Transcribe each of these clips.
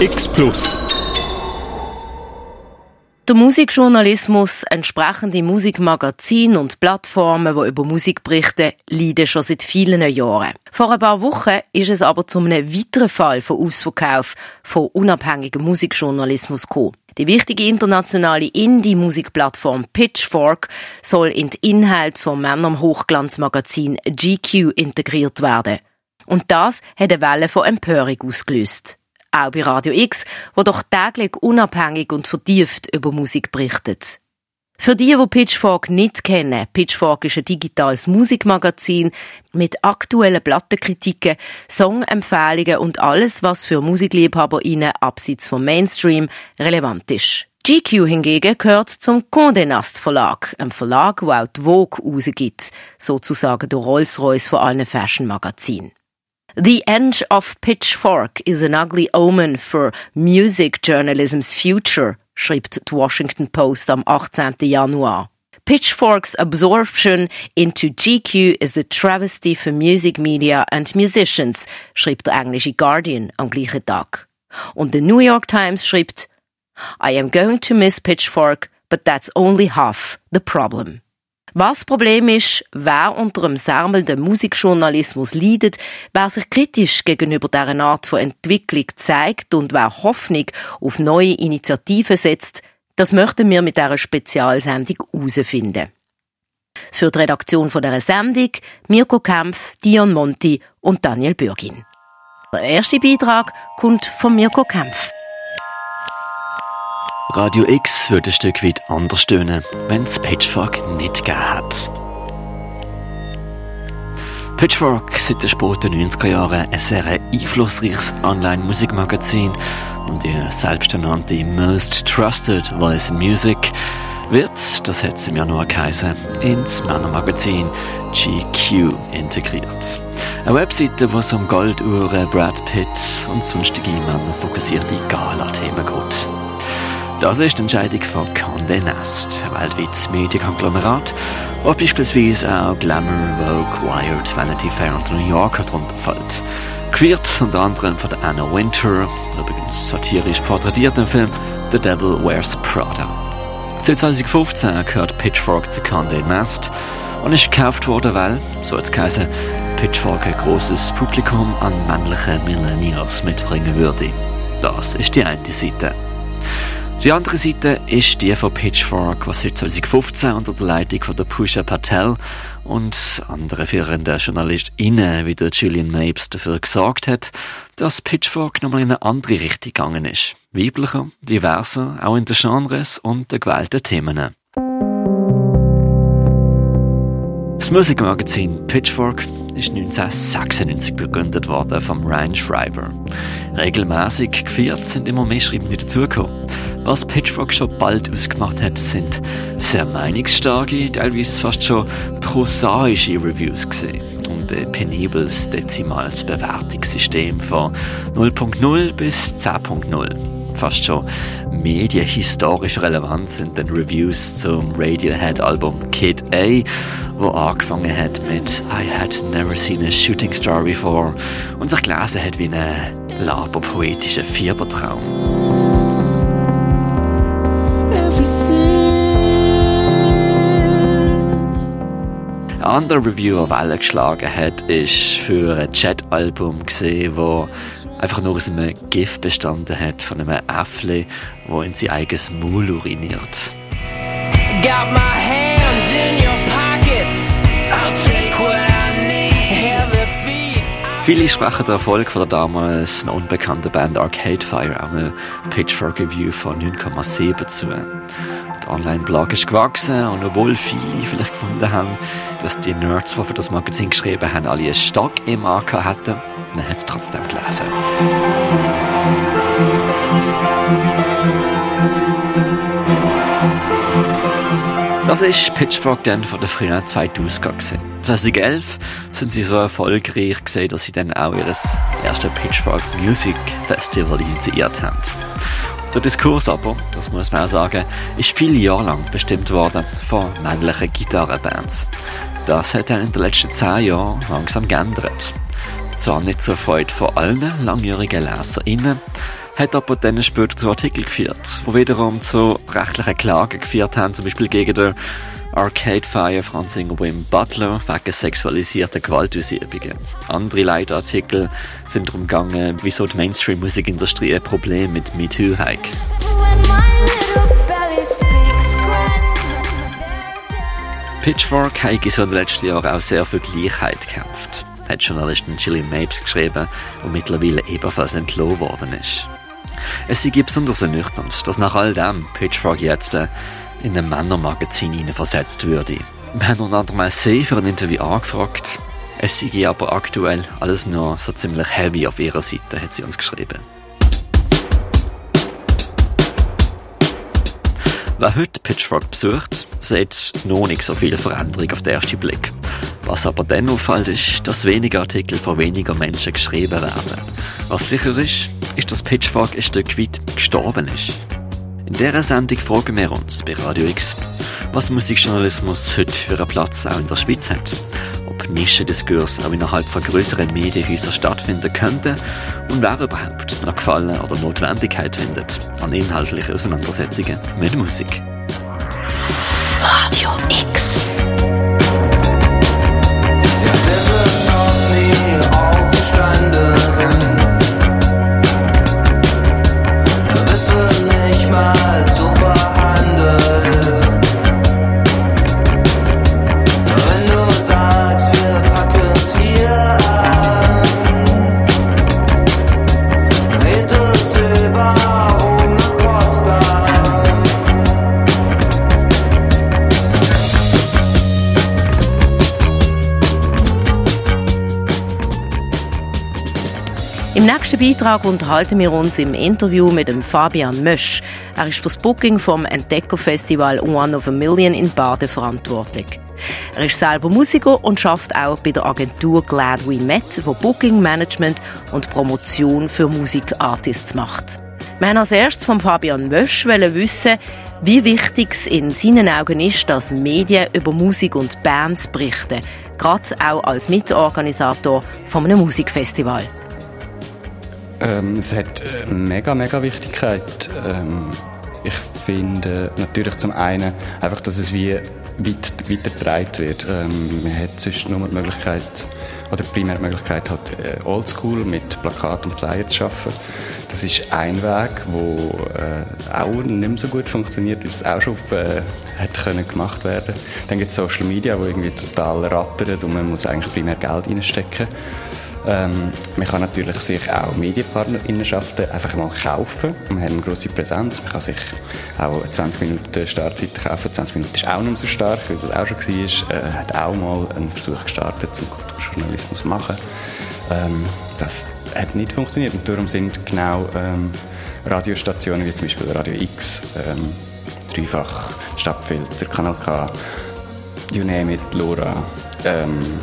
X Plus. Der Musikjournalismus, entsprechende Musikmagazine und Plattformen, die über Musik berichten, leiden schon seit vielen Jahren. Vor ein paar Wochen ist es aber zu einem weiteren Fall von Ausverkauf von unabhängigem Musikjournalismus gekommen. Die wichtige internationale Indie-Musikplattform Pitchfork soll in den Inhalt vom Männer-Hochglanzmagazin GQ integriert werden. Und das hat eine Welle von Empörung ausgelöst. Auch bei Radio X, wo doch täglich unabhängig und vertieft über Musik berichtet. Für die, die Pitchfork nicht kennen, Pitchfork ist ein digitales Musikmagazin mit aktuellen Plattenkritiken, Songempfehlungen und alles, was für MusikliebhaberInnen abseits vom Mainstream relevant ist. GQ hingegen gehört zum Condé Nast Verlag, einem Verlag, der auch die Vogue rausgibt, sozusagen der Rolls-Royce von allen Fashion-Magazinen. The end of Pitchfork is an ugly omen for music journalism's future, schreibt die Washington Post am 18. Januar. Pitchfork's absorption into GQ is a travesty for music media and musicians, schreibt der englische Guardian am gleichen Tag. Und the New York Times schreibt, I am going to miss Pitchfork, but that's only half the problem. Was das Problem ist, wer unter dem särmelnden Musikjournalismus leidet, wer sich kritisch gegenüber dieser Art von Entwicklung zeigt und wer Hoffnung auf neue Initiativen setzt, das möchten wir mit dieser Spezialsendung herausfinden. Für die Redaktion von dieser Sendung Mirko Kempf, Dion Monti und Daniel Bürgin. Der erste Beitrag kommt von Mirko Kempf. Radio X würde ein Stück weit anders tönen, wenn es Pitchfork nicht gegeben hat. Pitchfork seit den späten 90er Jahren ein sehr einflussreiches Online-Musikmagazin und ihr selbsternannte Most Trusted Voice in Music wird, das hat es im Januar geheißen, ins Männermagazin GQ integriert. Eine Webseite, wo es um Golduhren, Brad Pitt und sonstige Männer fokussierte Gala-Themen geht. Das ist die Entscheidung von Condé Nast, ein weltweites Medienkonglomerat, wo beispielsweise auch Glamour, Vogue, Wired, Vanity Fair und New Yorker darunter fällt. Kreiert unter anderem von Anna Winter, übrigens satirisch porträtiert im Film The Devil Wears Prada. Seit 2015 gehört Pitchfork zu Condé Nast und ist gekauft worden, weil, so hat es geheißen, Pitchfork ein großes Publikum an männlichen Millennials mitbringen würde. Das ist die eine Seite. Die andere Seite ist die von Pitchfork, was seit 2015 unter der Leitung von der Pusha Patel und anderen führenden JournalistInnen wie der Julian Mapes dafür gesorgt hat, dass Pitchfork nochmal in eine andere Richtung gegangen ist. Weiblicher, diverser, auch in den Genres und den gewählten Themen. Das Musikmagazin Pitchfork ist 1996 begründet worden vom Ryan Schreiber. Regelmäßig gefeiert sind immer mehr Schreibende dazugekommen. Was Pitchfork schon bald ausgemacht hat, sind sehr meinungsstarke, teilweise fast schon prosaische Reviews gesehen und ein penibles dezimales Bewertungssystem von 0.0 bis 10.0 fast schon medienhistorisch relevant sind dann Reviews zum Radiohead-Album Kid A, wo angefangen hat mit I had never seen a shooting star before und sich gelesen hat wie ein laberpoetischer Fiebertraum. Ein anderer Reviewer Welle geschlagen hat, ist für ein Chat-Album gesehen, wo einfach nur aus einem Gift bestanden hat von einem Äffle, wo in sein eigenes Maul uriniert. Got my hands in your pockets. I'll take what I need. Viele sprechen den Erfolg von der damals noch unbekannten Band Arcade Fire eine Pitchfork Review von 9,7 zu. Der Online-Blog ist gewachsen und obwohl viele vielleicht gefunden haben, dass die Nerds, die für das Magazin geschrieben haben, alle einen Stock im AK hatten, man hat es trotzdem gelesen. Das ist Pitchfork dann von der frühen 2000er gesehen. 2011 sind sie so erfolgreich gesehen, dass sie dann auch ihr erstes Pitchfork Music Festival initiiert haben. Der Diskurs aber, das muss man auch sagen, ist viele Jahre lang bestimmt worden von männlichen Gitarrenbands. Das hat dann in den letzten zehn Jahren langsam geändert. Zwar nicht zur Freude von allen langjährigen LeserInnen, hat aber dann später zu Artikeln geführt, wo wiederum zu rechtlichen Klagen geführt haben, zum Beispiel gegen den Arcade Fire Franzinger Wim Butler wegen sexualisierter Gewaltausübungen. Andere Leitartikel sind darum gegangen, wieso die Mainstream-Musikindustrie ein Problem mit MeToo hat. Pitchfork hat so in den letzten Jahren auch sehr für Gleichheit gekämpft, hat Journalistin Gillian Mapes geschrieben und mittlerweile ebenfalls entlohnt worden ist. Es sei besonders ernüchternd, dass nach all dem Pitchfork jetzt in ein Männermagazin versetzt würde. Wir haben unter anderem sie für ein Interview angefragt. Es sei aber aktuell alles noch so ziemlich heavy auf ihrer Seite, hat sie uns geschrieben. Wer heute Pitchfork besucht, sieht noch nicht so viel Veränderung auf den ersten Blick. Was aber dann auffällt, ist, dass weniger Artikel von weniger Menschen geschrieben werden. Was sicher ist, ist, dass Pitchfork ein Stück weit gestorben ist. In dieser Sendung fragen wir uns bei Radio X, was Musikjournalismus heute für einen Platz auch in der Schweiz hat. Ob Nischendiskurs auch innerhalb von größeren Medienhäusern stattfinden könnte und wer überhaupt noch Gefallen oder Notwendigkeit findet an inhaltlichen Auseinandersetzungen mit Musik. Beitrag unterhalten wir uns im Interview mit dem Fabian Mösch. Er ist für das Booking vom Entdeckerfestival One of a Million in Baden verantwortlich. Er ist selber Musiker und schafft auch bei der Agentur Glad We Met, wo Booking Management und Promotion für Musikartists macht. Wir haben als erstes von Fabian Mösch wissen, wie wichtig es in seinen Augen ist, dass Medien über Musik und Bands berichten, gerade auch als Mitorganisator von einem Musikfestival. Ähm, es hat äh, mega, mega Wichtigkeit. Ähm, ich finde natürlich zum einen einfach, dass es wie weit, weitergetragen wird. Ähm, man hat sonst nur die Möglichkeit, oder primär die Möglichkeit hat, äh, Oldschool mit Plakat und Flyer zu arbeiten. Das ist ein Weg, der äh, auch nicht mehr so gut funktioniert, wie es auch schon äh, hätte können gemacht werden. Dann gibt es Social Media, wo irgendwie total rattert und man muss eigentlich primär Geld reinstecken. Ähm, man kann natürlich sich auch Medienpartnerinnenschaften einfach mal kaufen. Wir haben eine grosse Präsenz. Man kann sich auch 20 Minuten Startzeit kaufen. 20 Minuten ist auch nicht so stark, wie das auch schon war. Äh, hat auch mal einen Versuch gestartet, zum Kulturjournalismus zu machen. Ähm, das hat nicht funktioniert. Und darum sind genau ähm, Radiostationen wie zum Beispiel Radio X, ähm, Dreifach, Stadtfilter, Kanal K, You Name It, Lora, ähm,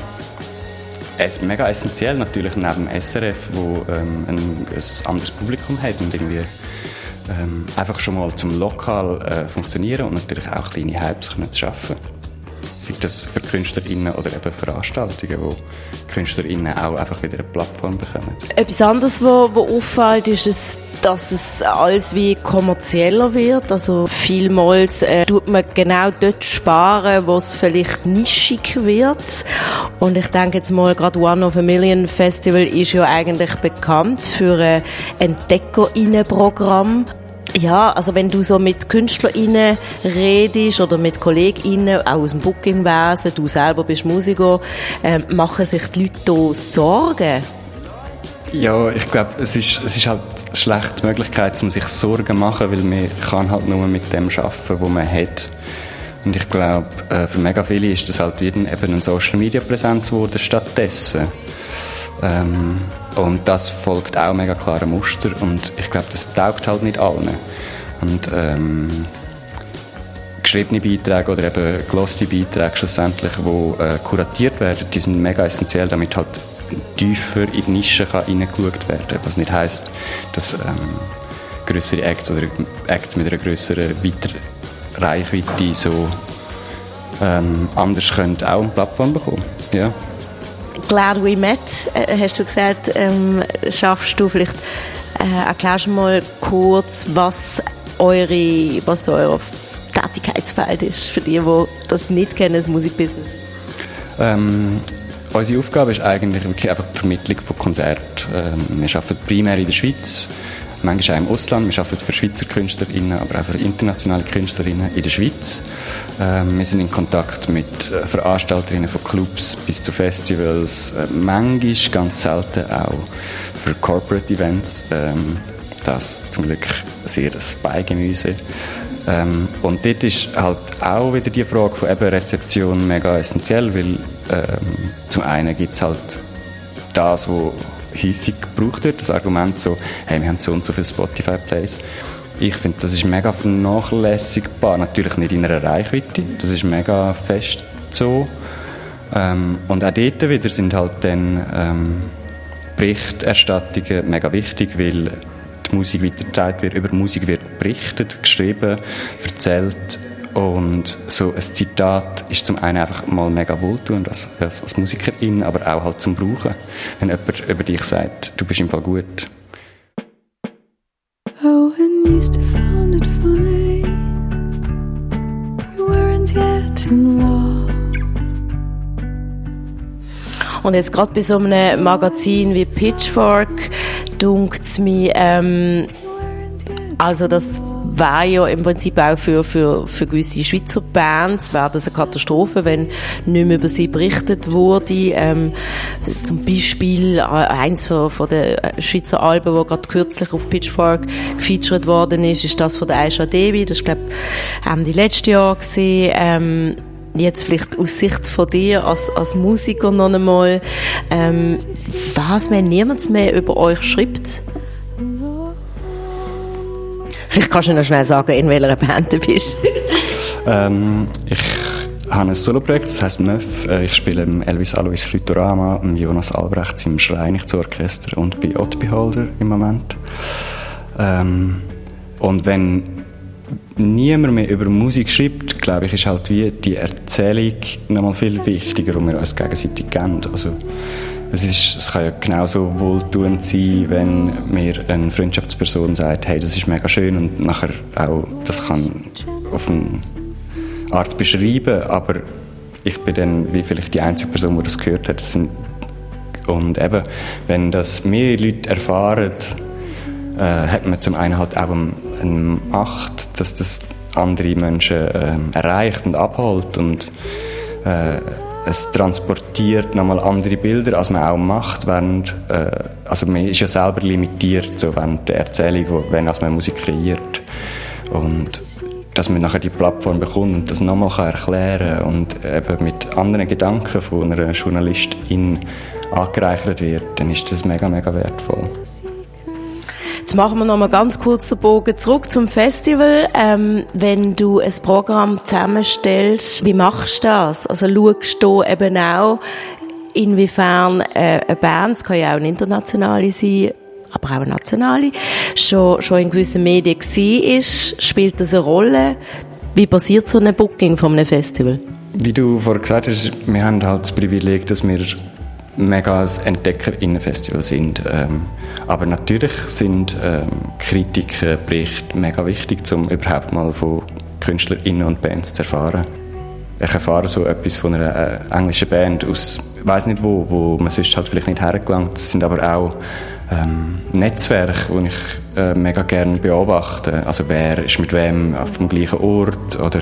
es mega essentiell natürlich neben SRF, wo ähm, ein, ein anderes Publikum hat und irgendwie ähm, einfach schon mal zum Lokal äh, funktionieren und natürlich auch kleine Hypes können schaffen. Sei das für KünstlerInnen oder eben Veranstaltungen, wo KünstlerInnen auch einfach wieder eine Plattform bekommen. Etwas anderes, was auffällt, ist es dass es alles wie kommerzieller wird. Also vielmals äh, tut man genau dort sparen, wo es vielleicht nischig wird. Und ich denke jetzt mal, gerade One of a Million Festival ist ja eigentlich bekannt für ein Entdeckerinnenprogramm. Ja, also wenn du so mit KünstlerInnen redest oder mit KollegInnen, auch aus dem Bookingwesen, du selber bist Musiker, äh, machen sich die Leute da Sorgen? Ja, ich glaube, es ist, es ist halt eine schlechte Möglichkeit, um sich Sorgen zu machen, weil man kann halt nur mit dem arbeiten, was man hat. Und ich glaube, äh, für mega viele ist das halt wieder eben eine Social-Media-Präsenz geworden stattdessen. Ähm, und das folgt auch mega klaren Muster und ich glaube, das taugt halt nicht allen. Und ähm, geschriebene Beiträge oder eben geloste Beiträge schlussendlich, die äh, kuratiert werden, die sind mega essentiell, damit halt tiefer in die Nische kann reingeschaut werden. Was nicht heisst, dass ähm, größere Acts oder Acts mit einer größeren Reichweite so ähm, anders können auch eine Plattform bekommen. Ja. Glad We Met, äh, hast du gesagt, ähm, schaffst du vielleicht Äh, erklärst du mal kurz, was eure, was euer Tätigkeitsfeld ist für die, die das nicht kennen, das Musikbusiness? Ähm, unsere Aufgabe ist eigentlich wirklich einfach die Vermittlung von Konzerten. Ähm, wir arbeiten primär in der Schweiz, manchmal auch im Ausland. Wir arbeiten für Schweizer KünstlerInnen, aber auch für internationale KünstlerInnen in der Schweiz. Ähm, wir sind in Kontakt mit äh, Veranstalterinnen von Clubs bis zu Festivals, äh, manchmal ganz selten auch für Corporate Events. Ähm, das zum Glück sehr das Beigemüse. Ähm, und dort ist halt auch wieder die Frage von eben Rezeption mega essentiell, weil ähm, zum einen gibt es halt das, was häufig gebraucht wird, das Argument so, hey, wir haben so und so viele Spotify-Plays. Ich finde, das ist mega vernachlässigbar, natürlich nicht in einer Reichweite, das ist mega fest so. Ähm, und auch dort wieder sind halt dann ähm, Berichterstattungen mega wichtig, weil die Musik weitergetragen wird, über Musik wird berichtet, geschrieben, erzählt und so ein Zitat ist zum einen einfach mal mega wohltuend als, als, als Musikerin, aber auch halt zum Brauchen. Wenn jemand über dich sagt, du bist im Fall gut. Oh, and used to found it funny We weren't yet in love Und jetzt gerade bei so einem Magazin wie Pitchfork dunkt es mir, ähm, also das wäre ja im Prinzip auch für, für, für gewisse Schweizer Bands wäre das eine Katastrophe, wenn nicht mehr über sie berichtet wurde. Ähm, zum Beispiel äh, eins von, von den Schweizer Alben, wo gerade kürzlich auf Pitchfork gefeatured worden ist, ist das von der Aisha Devi. Das ist, glaube die letzte Jahr gesehen. Ähm, jetzt vielleicht aus Sicht von dir als, als Musiker noch einmal, ähm, was, wenn niemand mehr über euch schreibt? Vielleicht kannst du noch schnell sagen, in welcher Band du bist. ähm, ich habe ein Soloprojekt, das heisst Neuf. Äh, ich spiele im Elvis Alois Flutorama, im Jonas Albrechts im Schreinichtsorchester und bei Odd Beholder im Moment. Ähm, und wenn niemand mehr über Musik schreibt, glaube ich, ist halt wie die Erzählung noch mal viel wichtiger und wir uns gegenseitig kennen. Also, es, ist, es kann ja genauso wohltuend sein, wenn mir eine Freundschaftsperson sagt, hey, das ist mega schön und nachher auch, das kann auf eine Art beschreiben, aber ich bin dann wie vielleicht die einzige Person, die das gehört hat. Das und eben, wenn das mehr Leute erfahren, äh, hat man zum einen halt auch eine Macht, dass das andere Menschen äh, erreicht und abholt und äh, es transportiert nochmal andere Bilder, als man auch macht, während, äh, also man ist ja selber limitiert, so während der Erzählung, wenn als man Musik kreiert. Und dass man nachher die Plattform bekommt und das nochmal erklären kann und eben mit anderen Gedanken von einer Journalistin angereichert wird, dann ist das mega, mega wertvoll. Jetzt machen wir noch mal ganz kurz den Bogen zurück zum Festival. Ähm, wenn du ein Programm zusammenstellst, wie machst du das? Also schaust du eben auch, inwiefern äh, eine Band, es kann ja auch eine internationale sein, aber auch eine nationale, schon, schon in gewissen Medien war, ist, spielt das eine Rolle? Wie passiert so ein Booking von einem Festival? Wie du vorher gesagt hast, wir haben halt das Privileg, dass wir mega ein Entdeckerinnenfestival sind. Ähm, aber natürlich sind ähm, Kritiken, Berichte mega wichtig, um überhaupt mal von KünstlerInnen und Bands zu erfahren. Ich erfahre so etwas von einer äh, englischen Band aus, ich weiß nicht wo, wo man sonst halt vielleicht nicht hergelangt. Das sind aber auch ähm, Netzwerke, die ich äh, mega gerne beobachte. Also wer ist mit wem auf dem gleichen Ort oder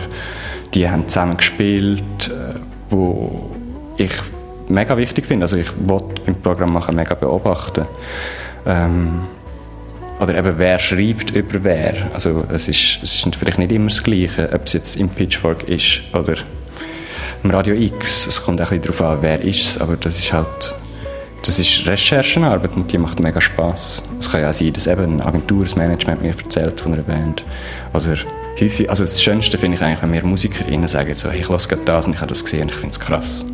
die haben zusammen gespielt, äh, wo ich mega wichtig finde. Also ich wollte beim Programm machen mega beobachten. Ähm, oder eben, wer schreibt über wer. Also es ist, es ist vielleicht nicht immer das Gleiche, ob es jetzt im Pitchfork ist oder im Radio X. Es kommt auch ein bisschen darauf an, wer ist es, aber das ist halt das ist Recherchenarbeit und die macht mega Spaß. Es kann ja auch sein, dass eben eine Agentur, das Management mir erzählt von einer Band. Oder häufig, also das Schönste finde ich eigentlich, wenn mir MusikerInnen sagen, so, ich lasse gerade das und ich habe das gesehen und ich finde es krass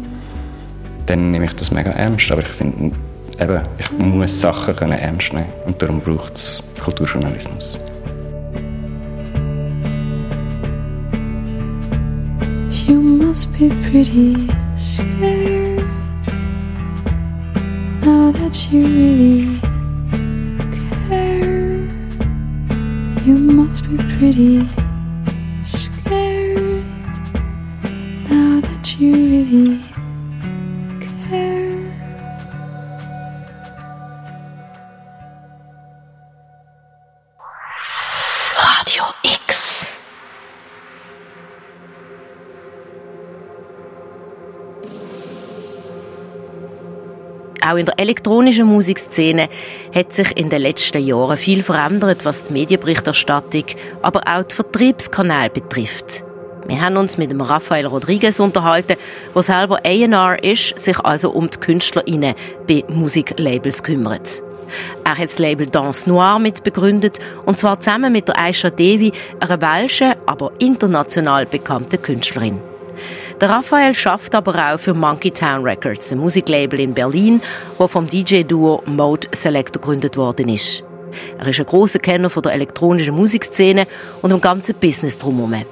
dann nehme ich das mega ernst. Aber ich finde, eben, ich muss Sachen können ernst nehmen und darum braucht es Kulturjournalismus. You must be pretty scared now that you really care. You must be pretty scared now that you really Auch in der elektronischen Musikszene hat sich in den letzten Jahren viel verändert, was die Medienberichterstattung, aber auch die Vertriebskanäle betrifft. Wir haben uns mit dem Rafael Rodriguez unterhalten, der selber A&R ist, sich also um die KünstlerInnen bei Musiklabels kümmert. Er hat das Label Dance Noir mitbegründet, und zwar zusammen mit der Aisha Devi, einer welschen, aber international bekannten Künstlerin. Der Raphael schafft aber auch für Monkey Town Records, ein Musiklabel in Berlin, wo vom DJ-Duo Mode Selector gegründet worden ist. Er ist ein großer Kenner von der elektronischen Musikszene und dem ganzen Business drumherum.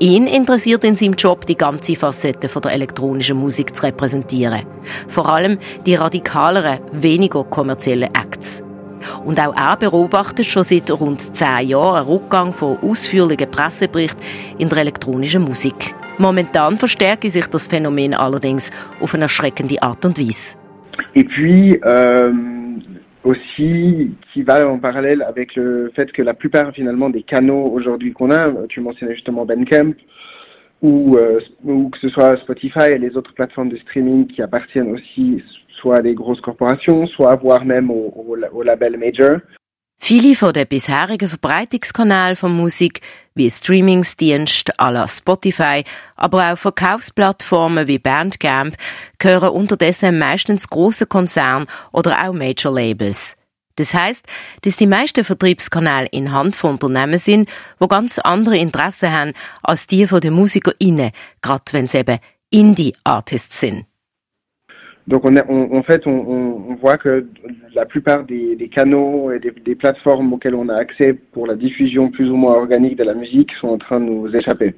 Ihn interessiert in seinem Job die ganze Facette von der elektronischen Musik zu repräsentieren. Vor allem die radikaleren, weniger kommerziellen Acts. Und auch er beobachtet schon seit rund zehn Jahren einen Rückgang von ausführlichen Presseberichten in der elektronischen Musik. Momentan verstärke sich das Phänomen allerdings auf eine erschreckende Art und Weise. Et puis euh, aussi qui va en parallèle avec le fait que la plupart finalement des canaux aujourd'hui qu'on a, tu mentionnais justement Bandcamp, ou, euh, ou que ce soit Spotify et les autres plateformes de streaming qui appartiennent aussi soit des grosses corporations, soit voire même au, au, au label major. Viele von den bisherigen Verbreitungskanälen von Musik, wie Streamingsdienste à la Spotify, aber auch Verkaufsplattformen wie Bandcamp, gehören unterdessen meistens große Konzerne oder auch Major Labels. Das heißt, dass die meisten Vertriebskanäle in Hand von Unternehmen sind, wo ganz andere Interessen haben als die von den MusikerInnen, gerade wenn es eben Indie-Artists sind. Donc on, a, on en fait, on, voit que la plupart des, canaux et des, plateformes auxquelles on a accès pour la diffusion plus ou moins organique de la musique sont en train de nous échapper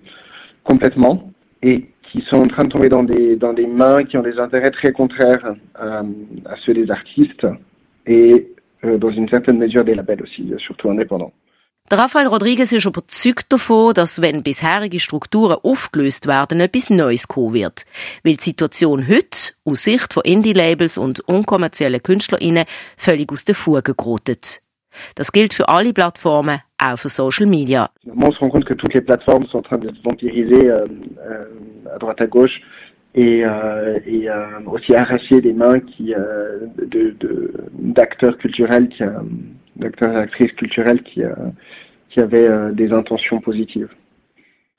complètement et qui sont en train de tomber dans des, dans des mains qui ont des intérêts très contraires à, ceux des artistes et euh, dans une certaine mesure des labels aussi, surtout indépendants. Der Rafael Rodriguez ist überzeugt davon, dass wenn bisherige Strukturen aufgelöst werden, etwas Neues kommen wird. Weil die Situation heute, aus Sicht von Indie-Labels und unkommerziellen KünstlerInnen, völlig aus den Fugen gerottet. Das gilt für alle Plattformen, auch für Social Media. On se rend compte que toutes les plateformes sont en train de se vampiriser euh, euh, à droite à gauche et, euh, et euh, aussi arracher des mains qui euh, d'acteurs de, de, culturels qui d'acteurs et actrices culturelles qui, qui avaient äh, des intentions positives.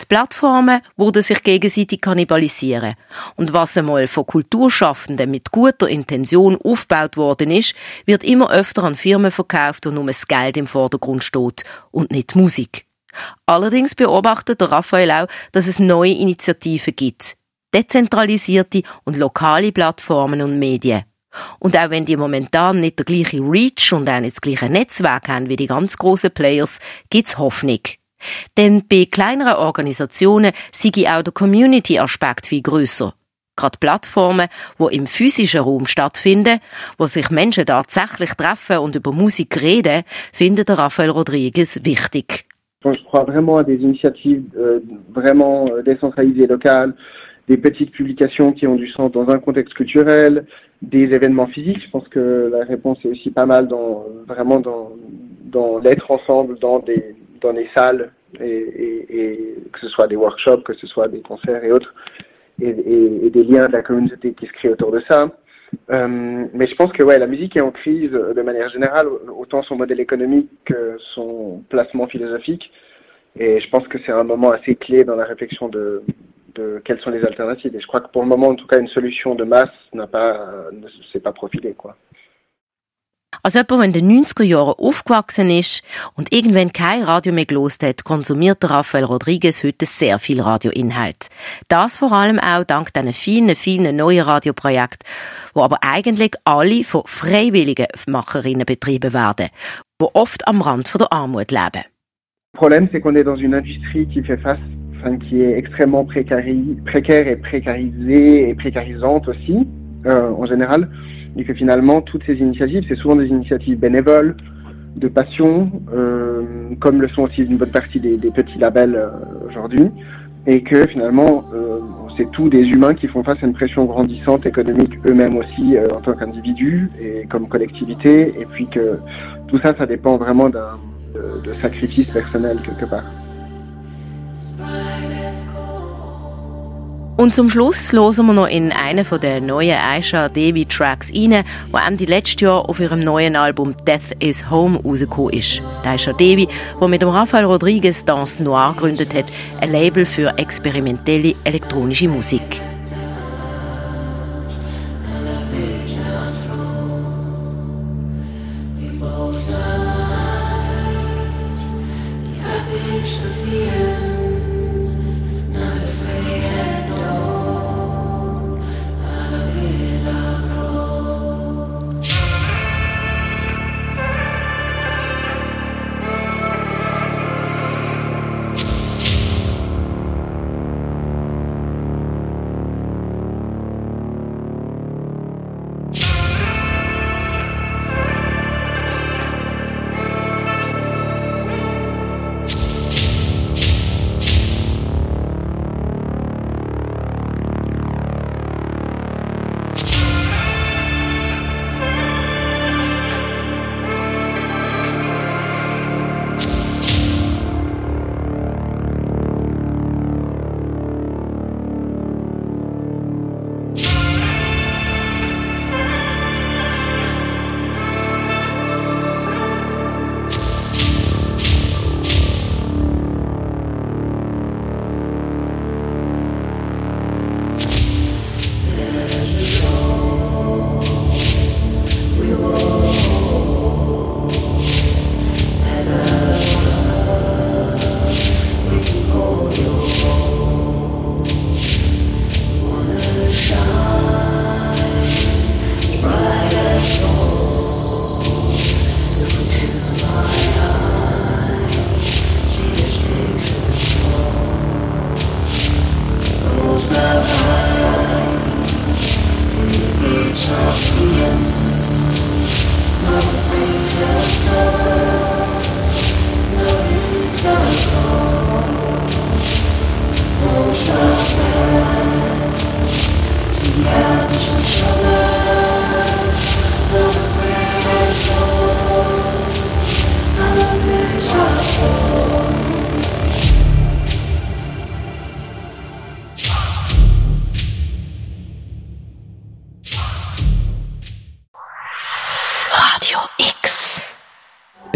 Die Plattformen wurden sich gegenseitig kannibalisieren. Und was einmal von Kulturschaffenden mit guter Intention aufgebaut worden ist, wird immer öfter an Firmen verkauft, wo nur das Geld im Vordergrund steht und nicht die Musik. Allerdings beobachtet der Raphael auch, dass es neue Initiativen gibt. Dezentralisierte und lokale Plattformen und Medien. Und auch wenn die momentan nicht der gleiche Reach und auch nicht das gleiche Netzwerk haben wie die ganz großen Players, gibt's Hoffnung. Denn bei kleineren Organisationen sei auch der Community-Aspekt viel grösser. Gerade Plattformen, wo im physischen Raum stattfinden, wo sich Menschen tatsächlich treffen und über Musik reden, findet Raphael Rodriguez wichtig. Je crois vraiment à des initiatives euh, vraiment euh, décentralisées locales, des petites publications qui ont du sens dans un contexte culturel, des événements physiques. Je pense que la réponse est aussi pas mal dans vraiment dans, dans l'être ensemble dans des salles et, que ce soit des workshops, que ce soit des concerts et autres, et, et des liens de la communauté qui se créent autour de ça. Euh, mais je pense que ouais, la musique est en crise de manière générale, autant son modèle économique que son placement philosophique. Et je pense que c'est un moment assez clé dans la réflexion de, de quelles sont les alternatives. Et je crois que pour le moment, en tout cas, une solution de masse n'a pas, ne s'est pas profilée, quoi. Als jemand, der in den 90er Jahren aufgewachsen ist und irgendwann kein Radio mehr gelost hat, konsumiert Rafael Rodriguez heute sehr viel Radioinhalt. Das vor allem auch dank diesen vielen, vielen neuen Radioprojekten, wo aber eigentlich alle von freiwilligen Macherinnen betrieben werden, die oft am Rand von der Armut leben. Le problème, c'est qu'on est dans une industrie qui fait face qui est extrêmement précaire et précarisée et précarisante aussi, euh, en général, et que finalement, toutes ces initiatives, c'est souvent des initiatives bénévoles, de passion, euh, comme le sont aussi une bonne partie des, petits labels euh, aujourd'hui, et que finalement, c'est tous des humains qui font face à une pression grandissante économique eux-mêmes aussi en tant qu'individus et comme collectivité, et puis que tout ça, ça dépend vraiment d'un de, de sacrifice personnel quelque part. Und zum Schluss hören wir noch in einen von den neuen Aisha Devi Tracks rein, der Ende letztes Jahr auf ihrem neuen Album Death is Home rausgekommen ist. Die Aisha Devi, die mit dem Rafael Rodriguez Dance Noir gegründet hat, ein Label für experimentelle elektronische Musik.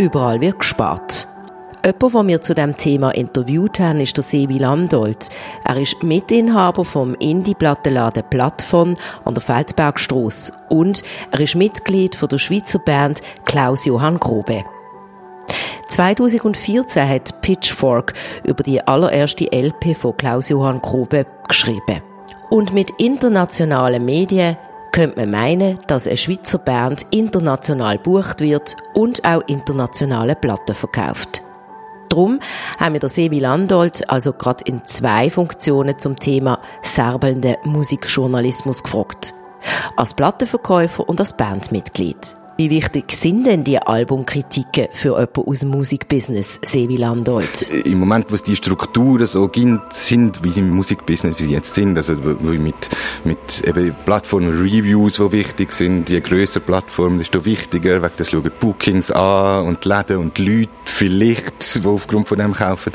Überall wird gespart. Jemand, der wir zu dem Thema interviewt haben, ist der Sevi Landolt. Er ist Mitinhaber vom Indie-Plattenladen Plattform an der Feldbergstrasse und er ist Mitglied von der Schweizer Band Klaus-Johann Grobe. 2014 hat Pitchfork über die allererste LP von Klaus-Johann Grobe geschrieben. Und mit internationalen Medien könnte man meinen, dass eine Schweizer Band international bucht wird und auch internationale Platten verkauft. Drum haben wir der Sevi Landolt also gerade in zwei Funktionen zum Thema serbelnde Musikjournalismus gefragt. Als Plattenverkäufer und als Bandmitglied. Wie wichtig sind denn die Albumkritiken für jemanden aus dem Musikbusiness, Sevi Landolt? Im Moment, wo es die Strukturen so gibt, sind, wie sie im Musikbusiness wie jetzt sind, also mit, mit eben Plattform-Reviews, die wichtig sind, je grösser Plattform, desto wichtiger, wegen das schauen Bookings an und die Läden und die Leute vielleicht, die aufgrund von dem kaufen,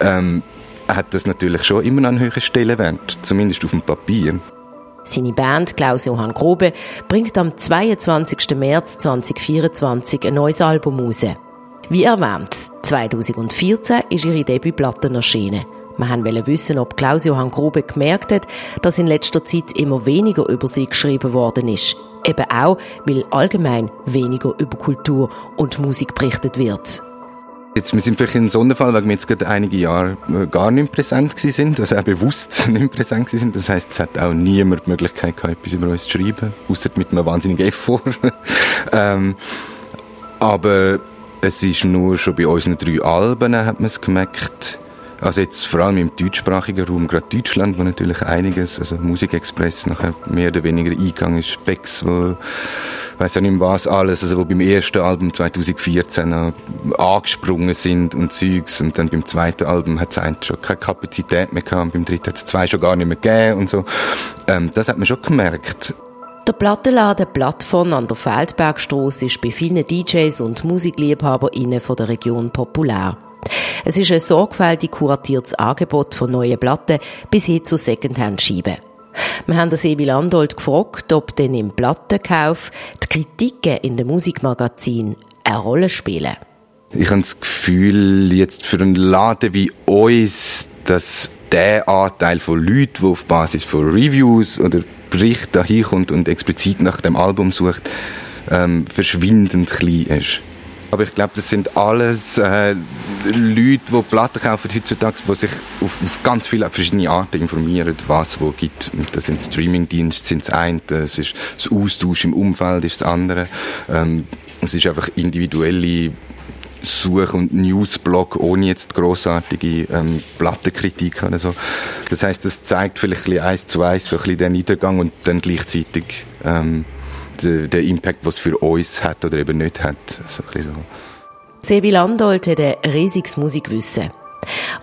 ähm, hat das natürlich schon immer einen höheren Stellenwert, zumindest auf dem Papier. Seine Band Klaus-Johann Grobe bringt am 22. März 2024 ein neues Album raus. Wie erwähnt, 2014 ist ihre Debütplatte erschienen. Wir wollten wissen, ob Klaus-Johann Grobe gemerkt hat, dass in letzter Zeit immer weniger über sie geschrieben worden ist. Eben auch, weil allgemein weniger über Kultur und Musik berichtet wird. Jetzt, wir sind vielleicht in einem Sonderfall, weil wir jetzt gerade einige Jahre äh, gar nicht präsent gewesen sind, also auch bewusst nicht präsent gewesen sind. Das heisst, es hat auch niemand die Möglichkeit gehabt, etwas über uns zu schreiben, außer mit einem wahnsinnigen Effort. ähm, aber es ist nur schon bei unseren drei Alben, hat man es gemerkt, Also jetzt vor allem im deutschsprachigen Raum, gerade Deutschland, wo natürlich einiges, also Musikexpress nachher mehr oder weniger eingegangen ist, Bex, wo, weiß ja nicht mehr was alles, also wo beim ersten Album 2014 noch angesprungen sind und Zeugs und dann beim zweiten Album hat es eigentlich schon keine Kapazität mehr gehabt und beim dritten hat es zwei schon gar nicht mehr gegeben und so. Ähm, das hat man schon gemerkt. Der Plattenladen Plattform an der Feldbergstrasse ist bei vielen DJs und MusikliebhaberInnen von der Region populär. Es ist ein sorgfältig kuratiertes Angebot von neuen Platten bis hin zu Secondhand-Scheiben. Wir haben das Evi Landolt gefragt, ob denn im Plattenkauf die Kritiken in den Musikmagazinen eine Rolle spielen. Ich habe das Gefühl, jetzt für einen Laden wie uns, dass der Anteil von Leuten, die auf Basis von Reviews oder Berichten hinkommt und explizit nach dem Album sucht, ähm, verschwindend klein ist. Aber ich glaube, das sind alles äh, Leute, die Platten kaufen heutzutage, die sich auf, auf ganz viele verschiedene Arten informieren, was es wo gibt. Das sind Streamingdienste, sind das eine, das ist das Austausch im Umfeld, ist das andere. Ähm, es ist einfach individuelle Such- und Newsblog ohne jetzt grossartige ähm, Plattenkritik oder so. Das heißt, das zeigt vielleicht ein bisschen eins zu eins so ein bisschen den Niedergang und dann gleichzeitig ähm, der, der Impact, was für uns hat oder eben nicht hat. So ein so. Sebi Landolt hat ein riesiges Musikwissen.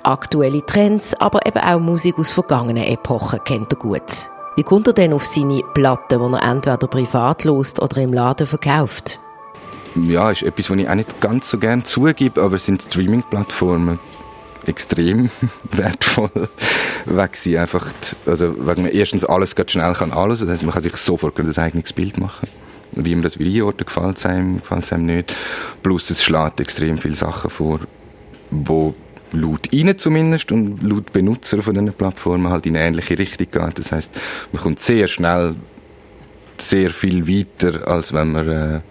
Aktuelle Trends, aber eben auch Musik aus vergangenen Epochen kennt er gut. Wie kommt er denn auf seine Platten, die er entweder privat lost oder im Laden verkauft? Ja, ist etwas, was ich auch nicht ganz so gerne zugebe, aber es sind Streaming-Plattformen extrem wertvoll, weil sie einfach, also, weil man erstens alles ganz schnell kann alles, das heißt, man kann sich sofort ein eigenes Bild machen. Wie man das will einordnen, gefällt einem, gefällt einem nicht. Plus, es schlägt extrem viele Sachen vor, wo laut ihnen zumindest und laut Benutzer von diesen Plattformen halt in eine ähnliche Richtung geht. Das heißt, man kommt sehr schnell sehr viel weiter, als wenn man äh,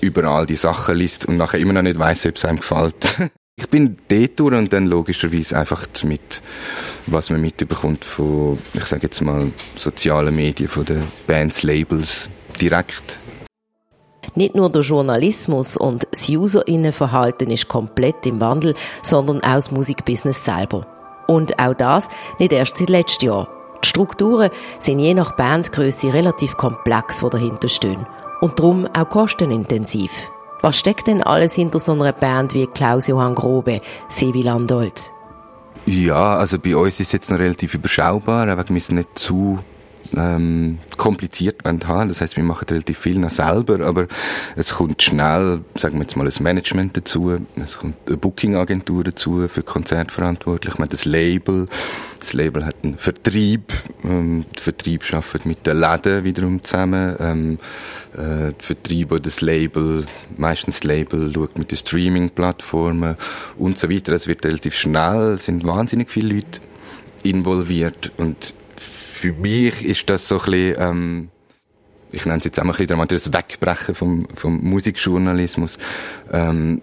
überall die Sachen liest und nachher immer noch nicht weiß, ob es einem gefällt. Ich bin dort und dann logischerweise einfach mit, was man mitbekommt von, ich sage jetzt mal, sozialen Medien, von den Bands, Labels, direkt. Nicht nur der Journalismus und das Userinnenverhalten ist komplett im Wandel, sondern auch das Musikbusiness selber. Und auch das nicht erst seit letztem Jahr. Die Strukturen sind je nach Bandgröße relativ komplex, die dahinter stehen. Und darum auch kostenintensiv. Was steckt denn alles hinter so einer Band wie Klaus-Johann Grobe, Sevi Landolt? Ja, also bei uns ist es jetzt noch relativ überschaubar, aber wir sind nicht zu ähm, kompliziert haben. Das heißt, wir machen relativ viel noch selber, aber es kommt schnell, sagen wir jetzt mal, ein Management dazu, es kommt eine Booking-Agentur dazu für Konzertverantwortlich, man hat das Label, das Label hat einen Vertrieb, ähm, der Vertrieb arbeitet mit den Läden wiederum zusammen, ähm, äh, der Vertrieb oder das Label, meistens das Label schaut mit den Streaming-Plattformen und so weiter. Es wird relativ schnell, es sind wahnsinnig viele Leute involviert und für mich ist das so ein bisschen, ähm, ich nenne es jetzt auch ein bisschen dramatisch, das Wegbrechen vom, vom Musikjournalismus. Ähm,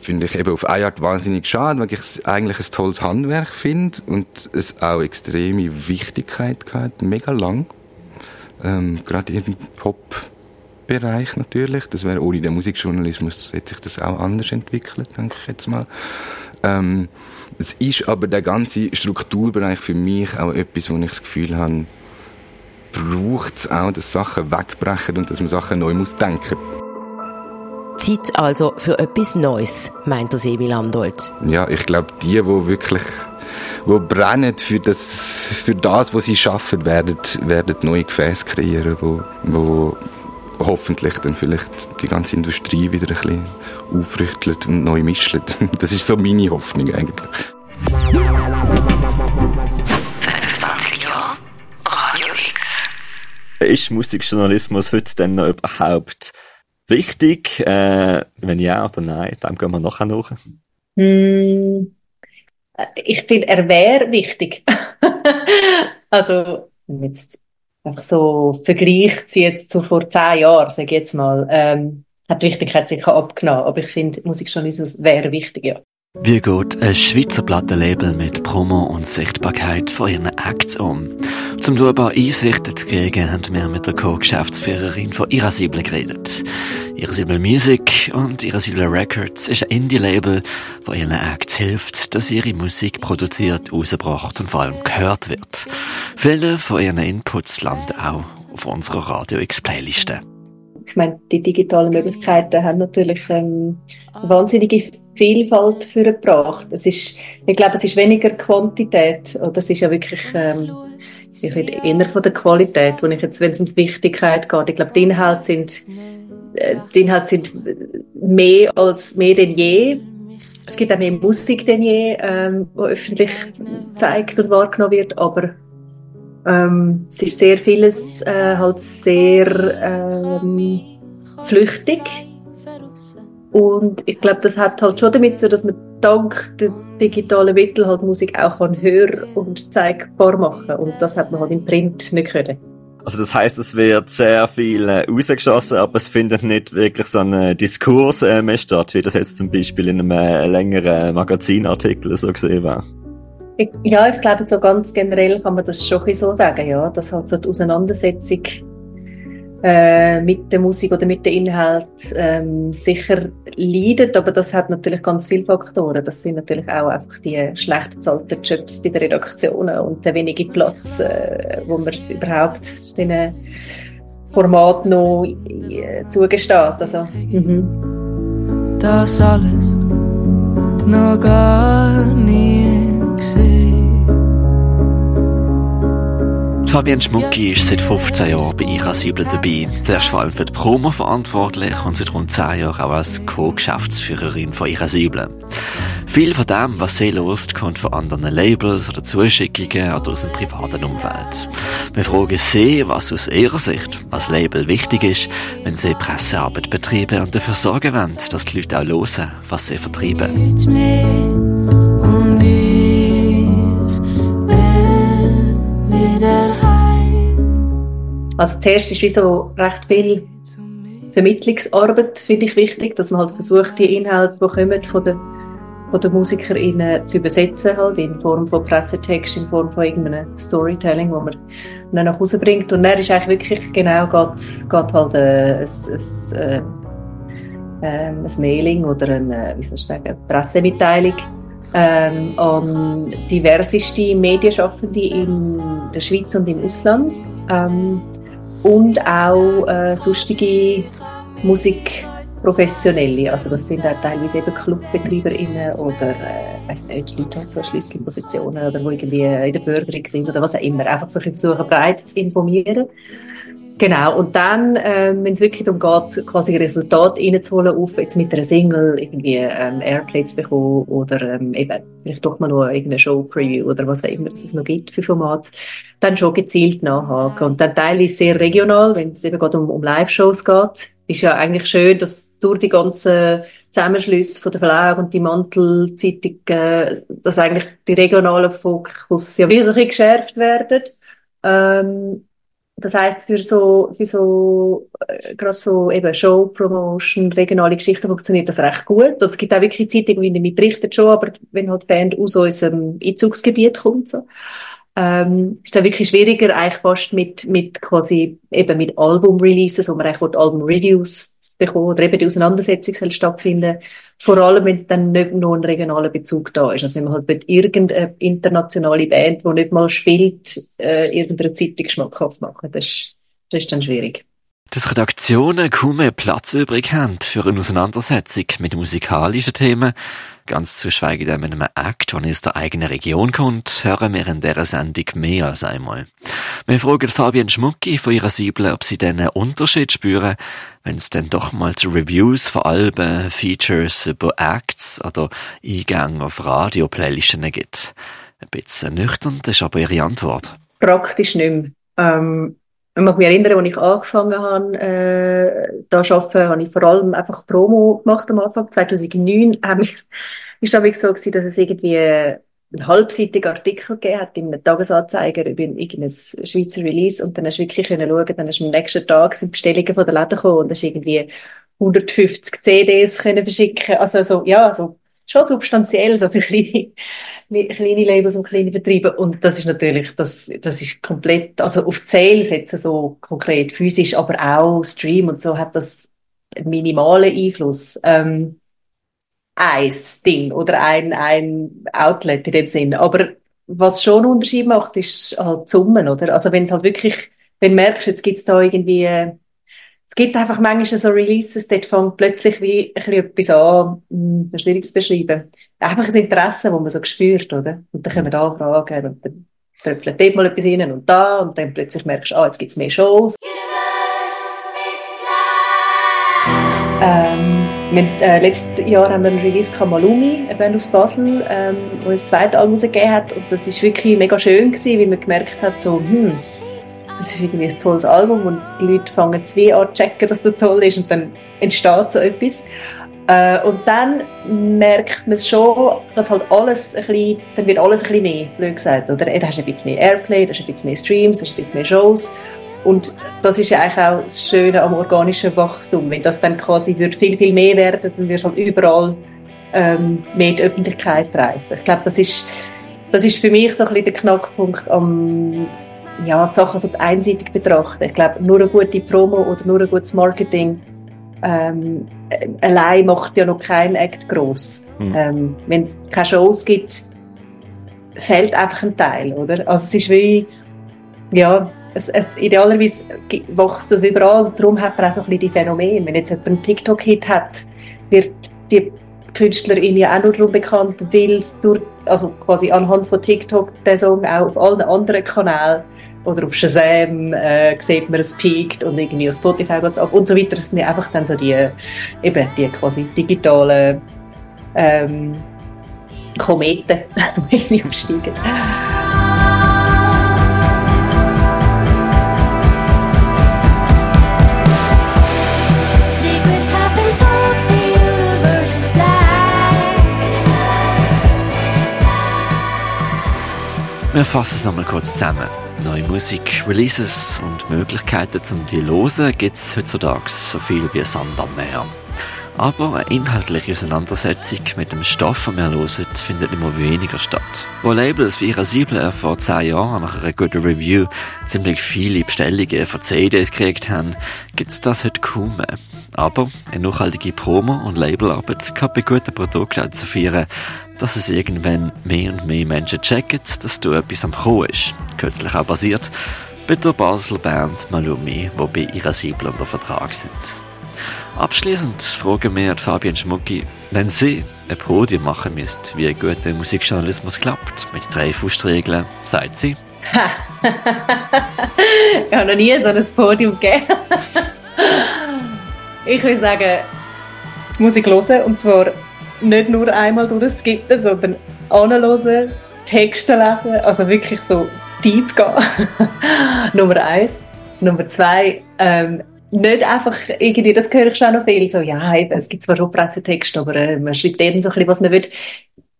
finde ich eben auf eine Art wahnsinnig schade, weil ich es eigentlich ein tolles Handwerk finde und es auch extreme Wichtigkeit hat, mega lang. Ähm, gerade im Pop-Bereich natürlich. Das wäre ohne den Musikjournalismus hätte sich das auch anders entwickelt, denke ich jetzt mal. Ähm, es ist aber der ganze Strukturbereich für mich auch etwas, wo ich das Gefühl habe, braucht es auch, dass Sachen wegbrechen und dass man Sachen neu muss denken. Zeit also für etwas Neues, meint der Sebi Landolt. Ja, ich glaube, die, die wirklich wo brennen für das, für das, was sie schaffen, werden, werden neue Gefäße kreieren, wo, wo hoffentlich dann vielleicht die ganze Industrie wieder ein bisschen aufrüttelt und neu mischt. Das ist so meine Hoffnung eigentlich. 25 Jahre Radio X. Ist Musikjournalismus heute denn noch überhaupt wichtig? Äh, wenn ja oder nein, dann gehen wir nachher nach. Hm, ich finde, er wäre wichtig. also, jetzt einfach so vergleicht jetzt zu vor zehn Jahren, sage ich jetzt mal, ähm, hat die Wichtigkeit sicher abgenommen. Aber ich finde, Musikjournalismus wäre wichtig, ja. Wie geht ein Schweizer Plattenlabel mit Promo und Sichtbarkeit von ihren Acts um? Zum ein paar Einsichten zu kriegen, haben wir mit der Co-Geschäftsführerin von Irasibel geredet. Irasibel Music und Irasibel Records ist ein Indie-Label, das ihren Acts hilft, dass ihre Musik produziert, rausgebracht und vor allem gehört wird. Viele von ihren Inputs landen auch auf unserer Radio X-Playliste. Ich meine, die digitalen Möglichkeiten haben natürlich ähm, wahnsinnige Vielfalt für gebracht. Es ist, ich glaube, es ist weniger Quantität, oder es ist ja wirklich, ähm, ich rede eher von der Qualität, wo ich jetzt, wenn es um die Wichtigkeit geht, ich glaube, die Inhalte sind, äh, die Inhalte sind mehr als mehr denn je. Es gibt auch mehr Musik denn je, ähm, die öffentlich gezeigt und wahrgenommen wird, aber ähm, es ist sehr vieles äh, halt sehr ähm, flüchtig und ich glaube, das hat halt schon damit zu dass man dank der digitalen Mittel halt Musik auch kann hör- und zeigbar machen Und das hat man halt im Print nicht können. Also das heißt, es wird sehr viel äh, rausgeschossen, aber es findet nicht wirklich so ein Diskurs äh, mehr statt, wie das jetzt zum Beispiel in einem äh, längeren Magazinartikel so gesehen war. Ja, ich glaube, so ganz generell kann man das schon so sagen, ja, dass halt so die Auseinandersetzung äh, mit der Musik oder mit dem Inhalt ähm, sicher leidet, aber das hat natürlich ganz viele Faktoren. Das sind natürlich auch einfach die schlecht bezahlten Jobs bei den Redaktionen und der wenige Platz, äh, wo man überhaupt diesen Format noch äh, zugesteht. Also, mhm. Das alles noch gar nie Fabian Schmucki ist seit 15 Jahren bei Irasibel dabei. Zuerst vor allem für die Promo verantwortlich und seit rund 10 Jahren auch als Co-Geschäftsführerin von Irasibel. Viel von dem, was sie lost, kommt von anderen Labels oder Zuschickungen oder aus dem privaten Umfeld. Wir fragen sie, was aus ihrer Sicht als Label wichtig ist, wenn sie Pressearbeit betreiben und dafür sorgen wollen, dass die Leute auch hören, was sie vertreiben. Wieder Also zuerst ist wie so recht viel Vermittlungsarbeit, finde ich wichtig, dass man halt versucht, die Inhalte, die kommen von den, von den MusikerInnen zu übersetzen, halt in Form von Pressetext, in Form von irgendeinem Storytelling, wo man dann nach Hause bringt. Und dann ist eigentlich wirklich genau, geht, geht halt äh, ein, ein, äh, ähm, ein Mailing oder eine, wie soll ich sagen, Pressemitteilung ähm, an diverseste Medienschaffende in der Schweiz und im Ausland. Ähm, und auch äh, sonstige Musikprofessionelle. Also das sind auch teilweise eben ClubbetreiberInnen oder äh, weiß nicht, Leute auf so Schlüsselpositionen oder wo irgendwie in der Förderung sind oder was auch immer. Einfach so ein versuchen, breit zu informieren. Genau, und dann, ähm, wenn es wirklich darum geht, quasi Resultat reinzuholen, auf jetzt mit einer Single irgendwie ähm, Airplay zu bekommen oder ähm, eben vielleicht doch mal noch irgendeine Show-Preview oder was auch immer es noch gibt für Format, dann schon gezielt nachhaken. Und dann teilweise sehr regional, wenn es eben gerade um, um Live-Shows geht, ist ja eigentlich schön, dass durch die ganzen Zusammenschlüsse von der Verlag und die Mantelzeitung, äh, dass eigentlich die regionalen Fokus ja wesentlich geschärft werden. Ähm, das heißt für so, für so, äh, gerade so eben Show, Promotion, regionale Geschichten funktioniert das recht gut. Und es gibt auch wirklich Zeitungen, die damit berichten schon, aber wenn halt die Band aus unserem Einzugsgebiet kommt, so, ähm, ist dann wirklich schwieriger, eigentlich fast mit, mit quasi, eben mit Album-Releases, wo man eigentlich Album-Reviews bekommen oder eben die Auseinandersetzung soll stattfinden. Vor allem, wenn dann nicht noch ein regionaler Bezug da ist. Also wenn man halt irgendeine internationale Band, die nicht mal spielt, äh, irgendeine Zeitung schmackhaft machen, das ist, das ist dann schwierig. Dass Redaktionen kaum mehr Platz übrig haben für eine Auseinandersetzung mit musikalischen Themen, ganz zu schweigen mit einem Act, der aus der eigenen Region kommt, hören wir in dieser Sendung mehr als einmal. Wir fragen Fabian Schmucki von ihrer Siebel, ob sie diesen Unterschied spüren, wenn es dann doch mal zu Reviews von Alben, Features über Acts oder Eingänge auf Radio-Playlisten gibt. Ein bisschen nüchtern, ist aber ihre Antwort. Praktisch nicht mehr. Ähm ich mag mich erinnern, als ich angefangen habe, äh, da zu arbeiten, habe ich vor allem einfach Promo gemacht am Anfang. 2009 habe ich, ist so gewesen, dass es irgendwie einen halbseitigen Artikel gegeben hat in einem Tagesanzeiger über irgendein Schweizer Release und dann hast du wirklich können schauen, dann hast du am nächsten Tag sind Bestellungen von den Läden gekommen und hast irgendwie 150 CDs können verschicken. Also, so, ja, so schon substanziell, so für kleine, kleine Labels und kleine Vertriebe. Und das ist natürlich, das, das ist komplett, also auf Zähl setzen so konkret physisch, aber auch Stream und so hat das einen minimalen Einfluss. Ähm, ein Ding oder ein, ein Outlet in dem Sinn. Aber was schon einen Unterschied macht, ist halt die Summen, oder? Also wenn es halt wirklich, wenn du merkst, jetzt gibt's da irgendwie, es gibt einfach manchmal so Releases, dort fängt plötzlich wie ein etwas an, hm, schwierig zu beschreiben. Einfach ein Interesse, das man so spürt, oder? Und dann wir da fragen und dann tröpfelt dort mal etwas rein und da und dann plötzlich merkst du, ah, jetzt gibt's mehr Shows. Ähm, wir, äh, letztes Jahr haben wir einen Release Kamalumi, eine Band aus Basel, ähm, wo das zweite Album rausgegeben hat. Und das war wirklich mega schön gewesen, weil man gemerkt hat, so, hm, das ist irgendwie ein tolles Album und die Leute fangen zwei an zu checken, dass das toll ist und dann entsteht so etwas. Äh, und dann merkt man schon, dass halt alles ein bisschen, dann wird alles ein bisschen mehr, blöd gesagt, oder? Da hast du ein bisschen mehr Airplay, da hast du ein bisschen mehr Streams, da hast du ein bisschen mehr Shows. Und das ist ja eigentlich auch das Schöne am organischen Wachstum. Wenn das dann quasi wird viel, viel mehr werden, dann wird halt überall ähm, mehr die Öffentlichkeit treffen. Ich glaube, das ist, das ist für mich so ein bisschen der Knackpunkt am, ja, die Sachen so einseitig betrachten. Ich glaube, nur eine gute Promo oder nur ein gutes Marketing ähm, allein macht ja noch kein Act gross. Mhm. Ähm, Wenn es keine Shows gibt, fehlt einfach ein Teil, oder? Also es ist wie, ja, es, es, idealerweise wächst das überall und darum hat man auch so ein bisschen die Phänomene. Wenn jetzt jemand einen TikTok-Hit hat, wird die Künstlerin ja auch nur darum bekannt, weil es durch, also quasi anhand von TikTok der Song auch auf allen anderen Kanälen oder auf Shazam äh, sieht man, es peakt und irgendwie auf Spotify geht es ab und so weiter. Das sind ja einfach dann so die, eben die quasi digitalen ähm, Kometen, die aufsteigen. Wir fassen es nochmal kurz zusammen. Neue Musik, Releases und Möglichkeiten zum die hören gibt es heutzutage so viel wie Sand am Meer. Aber eine inhaltliche Auseinandersetzung mit dem Stoff, den wir hören, findet immer weniger statt. Wo Labels wie Irascible vor zehn Jahren nach einer guten Review ziemlich viele Bestellungen von CDs gekriegt haben, gibt es das heute kaum mehr. Aber eine nachhaltige Promo- und Labelarbeit kann bei guten Produkten dazu führen, dass es irgendwann mehr und mehr Menschen checken, dass du etwas am Kommen ist. Kürzlich auch basiert bei der Basel Band Malumi, wo bei Irascible unter Vertrag sind. Abschließend fragen wir Fabian Schmucki, wenn sie ein Podium machen müsst, wie gut der Musikjournalismus klappt, mit drei Faustregeln, sagt sie. ich habe noch nie so ein Podium gegeben. ich würde sagen, Musik hören und zwar nicht nur einmal durchskippen, sondern anhören, Texte lesen, also wirklich so deep gehen. Nummer eins. Nummer zwei, ähm, nicht einfach irgendwie, das höre ich schon noch viel, so, ja, es gibt zwar schon Pressetexte, aber äh, man schreibt eben so ein bisschen, was man will.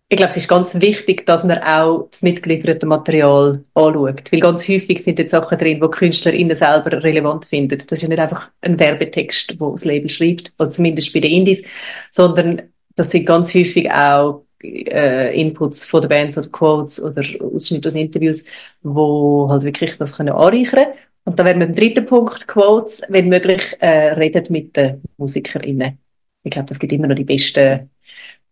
Ich glaube, es ist ganz wichtig, dass man auch das mitgelieferte Material anschaut. Weil ganz häufig sind dort Sachen drin, die KünstlerInnen selber relevant finden. Das ist ja nicht einfach ein Werbetext, wo das Label schreibt, oder zumindest bei den Indies, sondern das sind ganz häufig auch äh, Inputs von der Bands oder Quotes oder Ausschnitte aus Interviews, wo halt wirklich das können anreichern Und da wären wir im dritten Punkt, Quotes, wenn möglich, äh, redet mit den MusikerInnen. Ich glaube, das gibt immer noch die besten,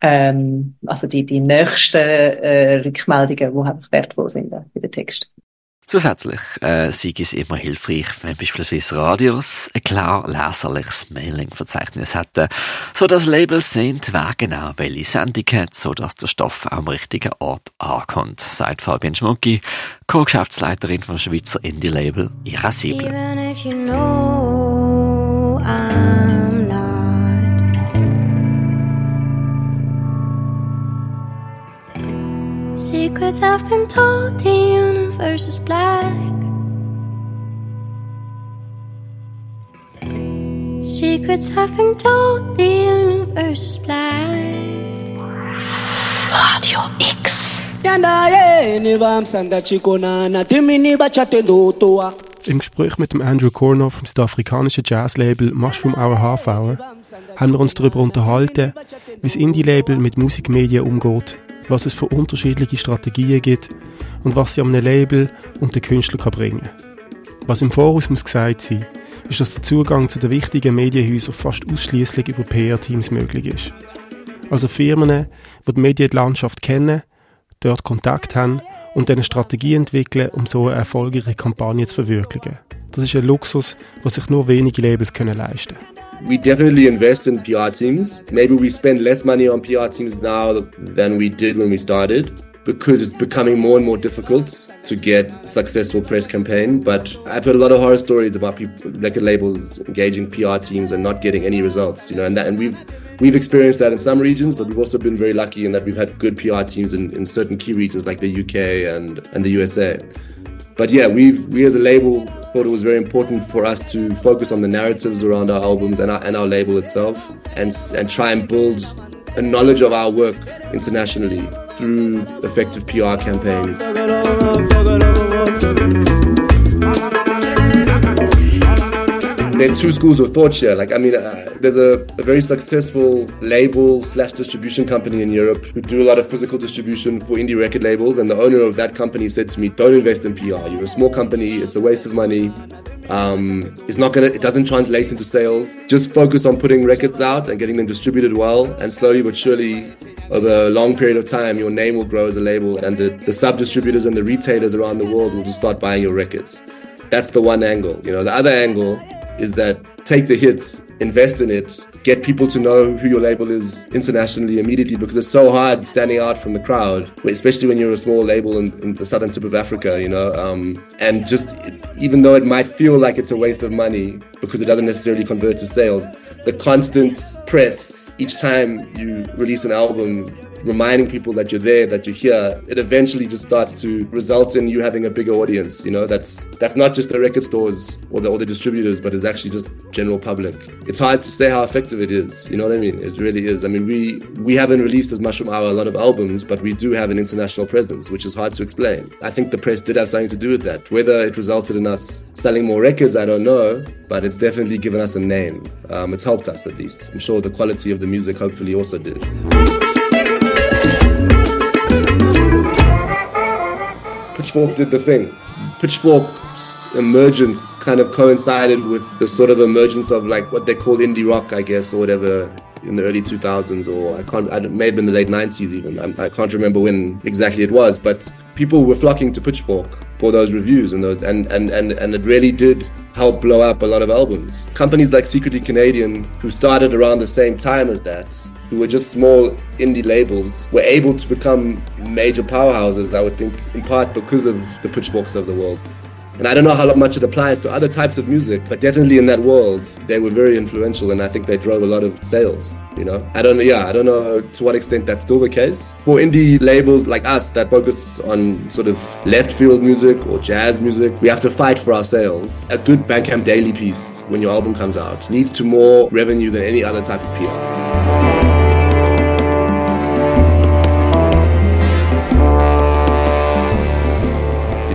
ähm, also die, die nächsten äh, Rückmeldungen, die einfach wertvoll sind äh, bei den Texten. Zusätzlich äh, sei es immer hilfreich, wenn beispielsweise Radios ein klar leserliches Mailing-Verzeichnis hätten, so dass Labels sehen, wer genau welche Sendung hat, so dass der Stoff am richtigen Ort ankommt, sagt Fabian Schmucki, Co-Geschäftsleiterin vom Schweizer Indie-Label Irascible. Secrets have been told, the universe is black. Secrets have been told, the universe is black. Radio X. Im Gespräch mit dem Andrew Corner vom südafrikanischen Jazzlabel Mushroom Hour Half Hour haben wir uns darüber unterhalten, wie das Indie-Label mit Musikmedien umgeht, was es für unterschiedliche Strategien gibt und was sie einem Label und den Künstler kann bringen Was im Voraus muss gesagt sein, ist, dass der Zugang zu den wichtigen Medienhäusern fast ausschließlich über PR-Teams möglich ist. Also Firmen, die die Medienlandschaft kennen, dort Kontakt haben und eine Strategie entwickeln, um so eine erfolgreiche Kampagne zu verwirklichen. Das ist ein Luxus, was sich nur wenige Labels können leisten We definitely invest in PR teams. Maybe we spend less money on PR teams now than we did when we started because it's becoming more and more difficult to get successful press campaign. But I've heard a lot of horror stories about people, record labels engaging PR teams and not getting any results. You know, and that, and we've we've experienced that in some regions, but we've also been very lucky in that we've had good PR teams in, in certain key regions like the UK and and the USA. But yeah, we've we as a label thought it was very important for us to focus on the narratives around our albums and our, and our label itself, and and try and build a knowledge of our work internationally through effective PR campaigns. There are two schools of thought here. Like, I mean, uh, there's a, a, very successful label slash distribution company in Europe who do a lot of physical distribution for indie record labels. And the owner of that company said to me, "Don't invest in PR. You're a small company. It's a waste of money. Um, it's not gonna. It doesn't translate into sales. Just focus on putting records out and getting them distributed well, and slowly but surely, over a long period of time, your name will grow as a label, and the, the sub distributors and the retailers around the world will just start buying your records. That's the one angle. You know, the other angle is that take the hits, invest in it, get people to know who your label is internationally immediately because it's so hard standing out from the crowd, especially when you're a small label in, in the southern tip of Africa, you know. Um, and just even though it might feel like it's a waste of money because it doesn't necessarily convert to sales, the constant press each time you release an album reminding people that you're there, that you're here, it eventually just starts to result in you having a bigger audience. You know, that's that's not just the record stores or the or the distributors, but it's actually just general public. It's hard to say how effective it is. You know what I mean? It really is. I mean, we we haven't released as much Mushroom Hour a lot of albums, but we do have an international presence, which is hard to explain. I think the press did have something to do with that. Whether it resulted in us selling more records, I don't know, but it's definitely given us a name. Um, it's helped us at least. I'm sure the quality of the music hopefully also did. Pitchfork did the thing. Pitchfork's emergence kind of coincided with the sort of emergence of like what they call indie rock, I guess, or whatever in the early 2000s, or I can't, it may have been the late 90s even. I, I can't remember when exactly it was, but people were flocking to Pitchfork for those reviews and those, and, and, and, and it really did help blow up a lot of albums. Companies like Secretly Canadian, who started around the same time as that, who were just small indie labels, were able to become major powerhouses, I would think, in part because of the pitchforks of the world. And I don't know how much it applies to other types of music, but definitely in that world, they were very influential, and I think they drove a lot of sales. You know, I don't. Yeah, I don't know to what extent that's still the case for indie labels like us that focus on sort of left field music or jazz music. We have to fight for our sales. A good Bandcamp daily piece when your album comes out leads to more revenue than any other type of PR.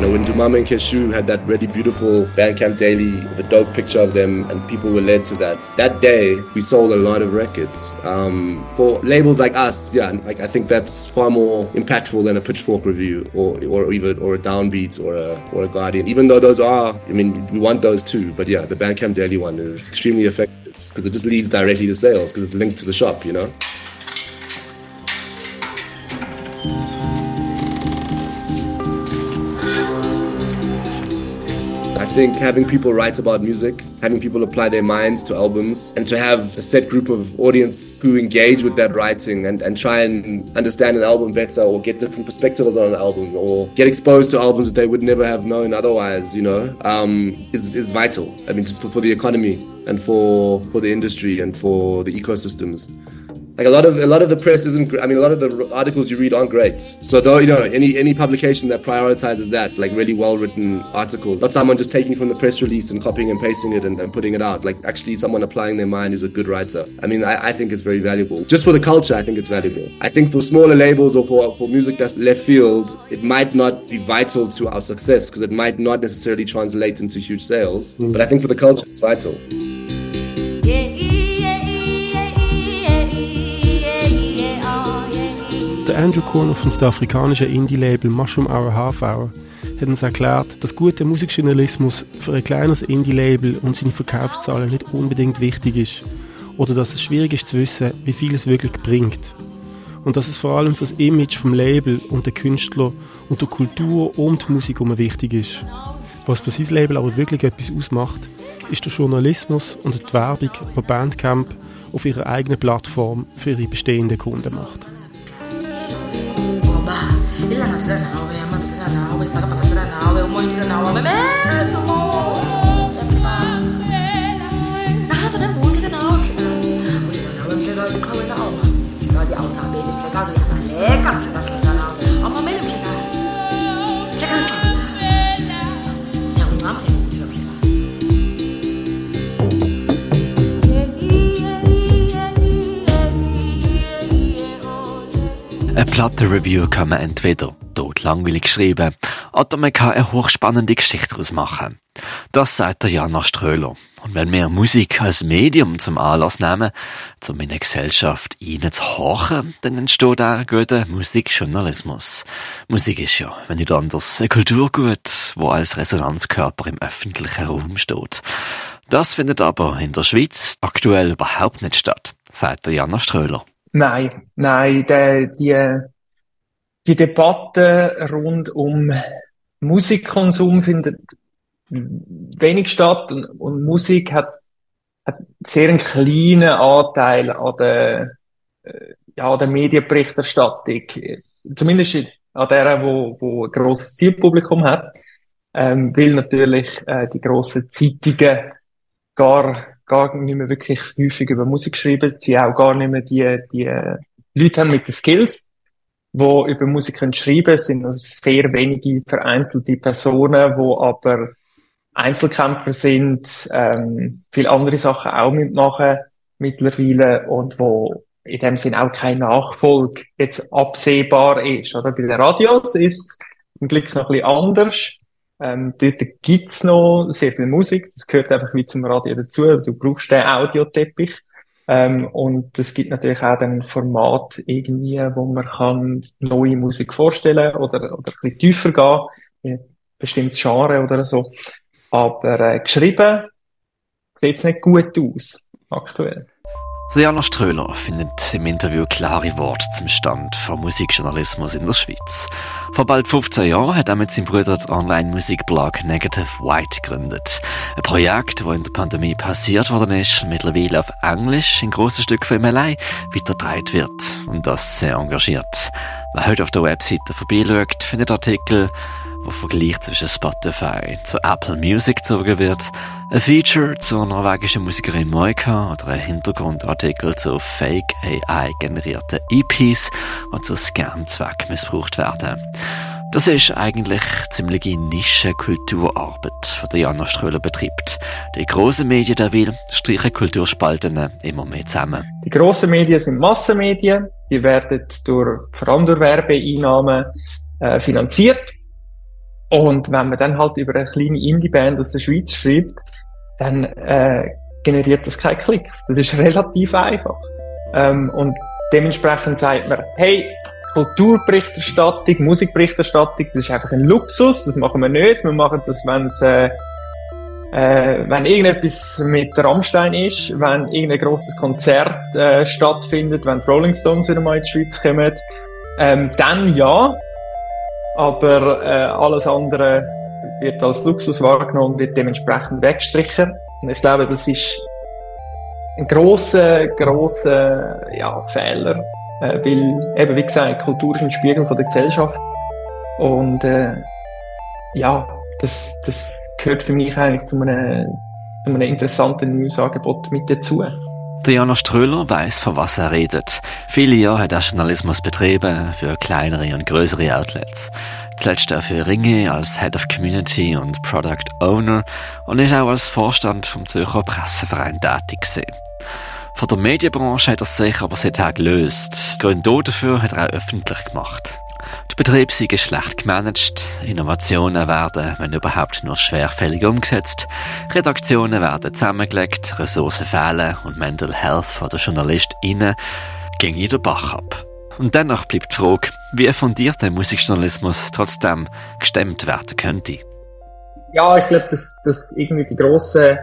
Know, when Dumame and Keshu had that really beautiful Bandcamp Daily, the dope picture of them, and people were led to that. That day, we sold a lot of records. Um, for labels like us, yeah, like I think that's far more impactful than a Pitchfork review, or or even or a Downbeat or a or a Guardian. Even though those are, I mean, we want those too. But yeah, the Bandcamp Daily one is extremely effective because it just leads directly to sales because it's linked to the shop, you know. Think having people write about music, having people apply their minds to albums, and to have a set group of audience who engage with that writing and, and try and understand an album better or get different perspectives on an album or get exposed to albums that they would never have known otherwise, you know, um, is, is vital. I mean, just for, for the economy and for, for the industry and for the ecosystems. Like a lot of a lot of the press isn't. I mean, a lot of the articles you read aren't great. So though you know any any publication that prioritizes that, like really well written articles, not someone just taking from the press release and copying and pasting it and, and putting it out. Like actually someone applying their mind who's a good writer. I mean, I, I think it's very valuable. Just for the culture, I think it's valuable. I think for smaller labels or for for music that's left field, it might not be vital to our success because it might not necessarily translate into huge sales. Mm. But I think for the culture, it's vital. Andrew Corner vom südafrikanischen Indie-Label Mushroom Hour Half Hour hat uns erklärt, dass guter Musikjournalismus für ein kleines Indie-Label und seine Verkaufszahlen nicht unbedingt wichtig ist oder dass es schwierig ist zu wissen, wie viel es wirklich bringt. Und dass es vor allem für das Image vom Label und der Künstler und der Kultur und die Musik um wichtig ist. Was für sein Label aber wirklich etwas ausmacht, ist der Journalismus und die Werbung, die Bandcamp auf ihrer eigenen Plattform für ihre bestehenden Kunden macht. ba ilanga thina nawe amanzi thina nawe isibhakabhaka thina nawe umoya thina nawe meme Plattenreview kann man entweder tot langweilig schreiben oder man kann eine hochspannende Geschichte daraus machen. Das sagt der Jana Ströhler. Und wenn wir Musik als Medium zum Anlass nehmen, um in eine Gesellschaft reinzuhorchen, dann entsteht auch guter Musikjournalismus. Musik ist ja, wenn nicht anders, ein Kulturgut, wo als Resonanzkörper im öffentlichen Raum steht. Das findet aber in der Schweiz aktuell überhaupt nicht statt, sagt der Jana Ströhler. Nein, nein, die, die, die Debatte rund um Musikkonsum findet wenig statt und, und Musik hat, hat sehr einen kleinen Anteil an der, äh, ja, an der Medienberichterstattung. Zumindest an der, wo, wo ein grosses Zielpublikum hat, ähm, weil natürlich äh, die grossen Zeitungen gar gar nicht mehr wirklich häufig über Musik schreiben, sie auch gar nicht mehr die, die Leute haben mit den Skills, wo über Musik können schreiben, sind noch sehr wenige vereinzelte Personen, wo aber Einzelkämpfer sind, ähm, viele andere Sachen auch mitmachen mittlerweile und wo in dem Sinn auch kein Nachfolg jetzt absehbar ist. Oder bei den Radios ist es zum Glück noch ein bisschen anders. Ähm, dort gibt's noch sehr viel Musik. Das gehört einfach wie zum Radio dazu. Du brauchst den Audioteppich. Ähm, und es gibt natürlich auch ein Format irgendwie, wo man kann neue Musik vorstellen oder, oder ein bisschen tiefer gehen, bestimmtes Genre oder so. Aber äh, geschrieben sieht's nicht gut aus, aktuell. Jana Ströhler findet im Interview klare Worte zum Stand von Musikjournalismus in der Schweiz. Vor bald 15 Jahren hat er mit seinem Bruder den Online-Musikblog Negative White gegründet. Ein Projekt, das in der Pandemie passiert worden ist, mittlerweile auf Englisch in grossen Stück von ihm allein weitergetragen wird. Und das sehr engagiert. Wer heute auf der Webseite vorbeischaut, findet Artikel, wo Vergleich zwischen Spotify zu Apple Music gezogen wird, ein Feature zur norwegischen Musikerin Moika oder ein Hintergrundartikel zu Fake AI generierten EPs, die zu Scam-Zweck missbraucht werden. Das ist eigentlich ziemliche Nische-Kulturarbeit, die Jana Ströhler betreibt. Die grossen Medien derweil streichen Kulturspalten immer mehr zusammen. Die grossen Medien sind Massenmedien. Die werden durch, vor allem durch Werbeeinnahmen äh, finanziert. Und wenn man dann halt über eine kleine Indie-Band aus der Schweiz schreibt, dann äh, generiert das keine Klicks. Das ist relativ einfach. Ähm, und dementsprechend sagt man, hey, Kulturberichterstattung, Musikberichterstattung, das ist einfach ein Luxus, das machen wir nicht. Wir machen das, wenn äh, äh, wenn irgendetwas mit Rammstein ist, wenn irgendein grosses Konzert äh, stattfindet, wenn die Rolling Stones wieder mal in die Schweiz kommen, ähm, dann ja, aber äh, alles andere wird als Luxus wahrgenommen und wird dementsprechend weggestrichen. Und ich glaube, das ist ein grosser, grosser ja, Fehler, äh, weil eben, wie gesagt, Kultur ist ein Spiegel von der Gesellschaft und äh, ja, das, das gehört für mich eigentlich zu einem, zu einem interessanten Newsangebot mit dazu. Der Jana Ströhler weiß, von was er redet. Viele Jahre hat er Journalismus betrieben, für kleinere und größere Outlets. Zuletzt auch für Ringe als Head of Community und Product Owner und ist auch als Vorstand vom Zürcher Presseverein tätig gewesen. Von der Medienbranche hat er sich aber seither gelöst. Gründe dafür hat er auch öffentlich gemacht. Der Betrieb sei schlecht gemanagt, Innovationen werden, wenn überhaupt, nur schwerfällig umgesetzt, Redaktionen werden zusammengelegt, Ressourcen fehlen und Mental Health der JournalistInnen ging jeder Bach ab. Und dennoch bleibt die Frage, wie fundiert der Musikjournalismus trotzdem gestemmt werden könnte. Ja, ich glaube, dass, dass irgendwie die grossen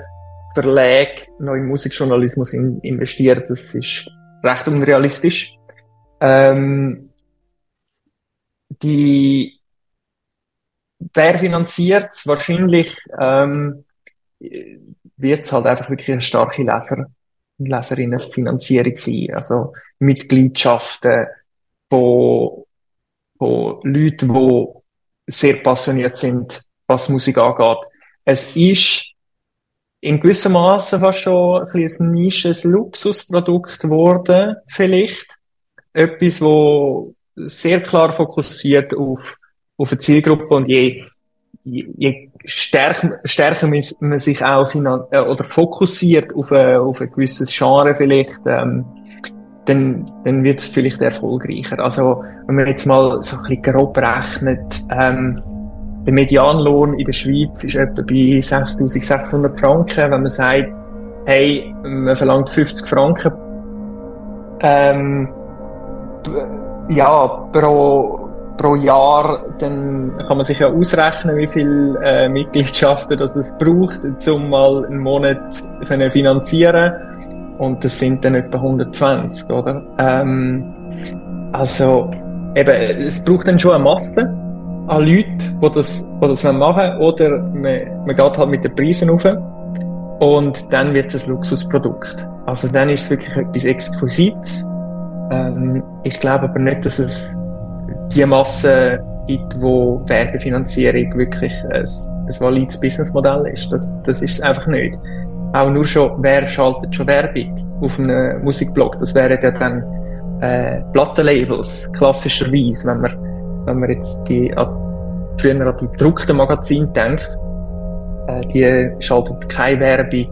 Verlage noch in Musikjournalismus in, investieren, das ist recht unrealistisch. Ähm, die wer finanziert wahrscheinlich ähm, wird es halt einfach wirklich eine starke Leser Leserinnenfinanzierung sein. Also Mitgliedschaften von, von Leuten, die sehr passioniert sind, was Musik angeht. Es ist in gewissem Maße fast schon ein, ein nisches Luxusprodukt geworden, vielleicht. Etwas, wo sehr klar fokussiert auf, auf eine Zielgruppe und je, je, je stärker, stärker man sich auch äh, oder fokussiert auf, ein, auf ein gewisses Genre vielleicht, ähm, dann, dann wird es vielleicht erfolgreicher. Also, wenn man jetzt mal so ein bisschen grob rechnet, ähm, der Medianlohn in der Schweiz ist etwa bei 6600 Franken. Wenn man sagt, hey, man verlangt 50 Franken, ähm, ja, pro, pro Jahr, dann kann man sich ja ausrechnen, wie viel äh, Mitgliedschaften das es braucht, um mal einen Monat können finanzieren und das sind dann etwa 120, oder? Ähm, also eben, es braucht dann schon eine Masse an Leuten, die das, die das machen oder man, man geht halt mit den Preisen rauf und dann wird es ein Luxusprodukt. Also dann ist es wirklich etwas Exquisites ähm, ich glaube aber nicht, dass es die Masse gibt, wo Werbefinanzierung wirklich ein, ein valides Businessmodell ist. Das, das ist es einfach nicht. Auch nur schon, wer schaltet schon Werbung auf einem Musikblog? Das wären ja dann äh, Plattenlabels, klassischerweise, wenn man, wenn man jetzt die, früher an die gedruckten Magazine denkt, äh, die schaltet keine Werbung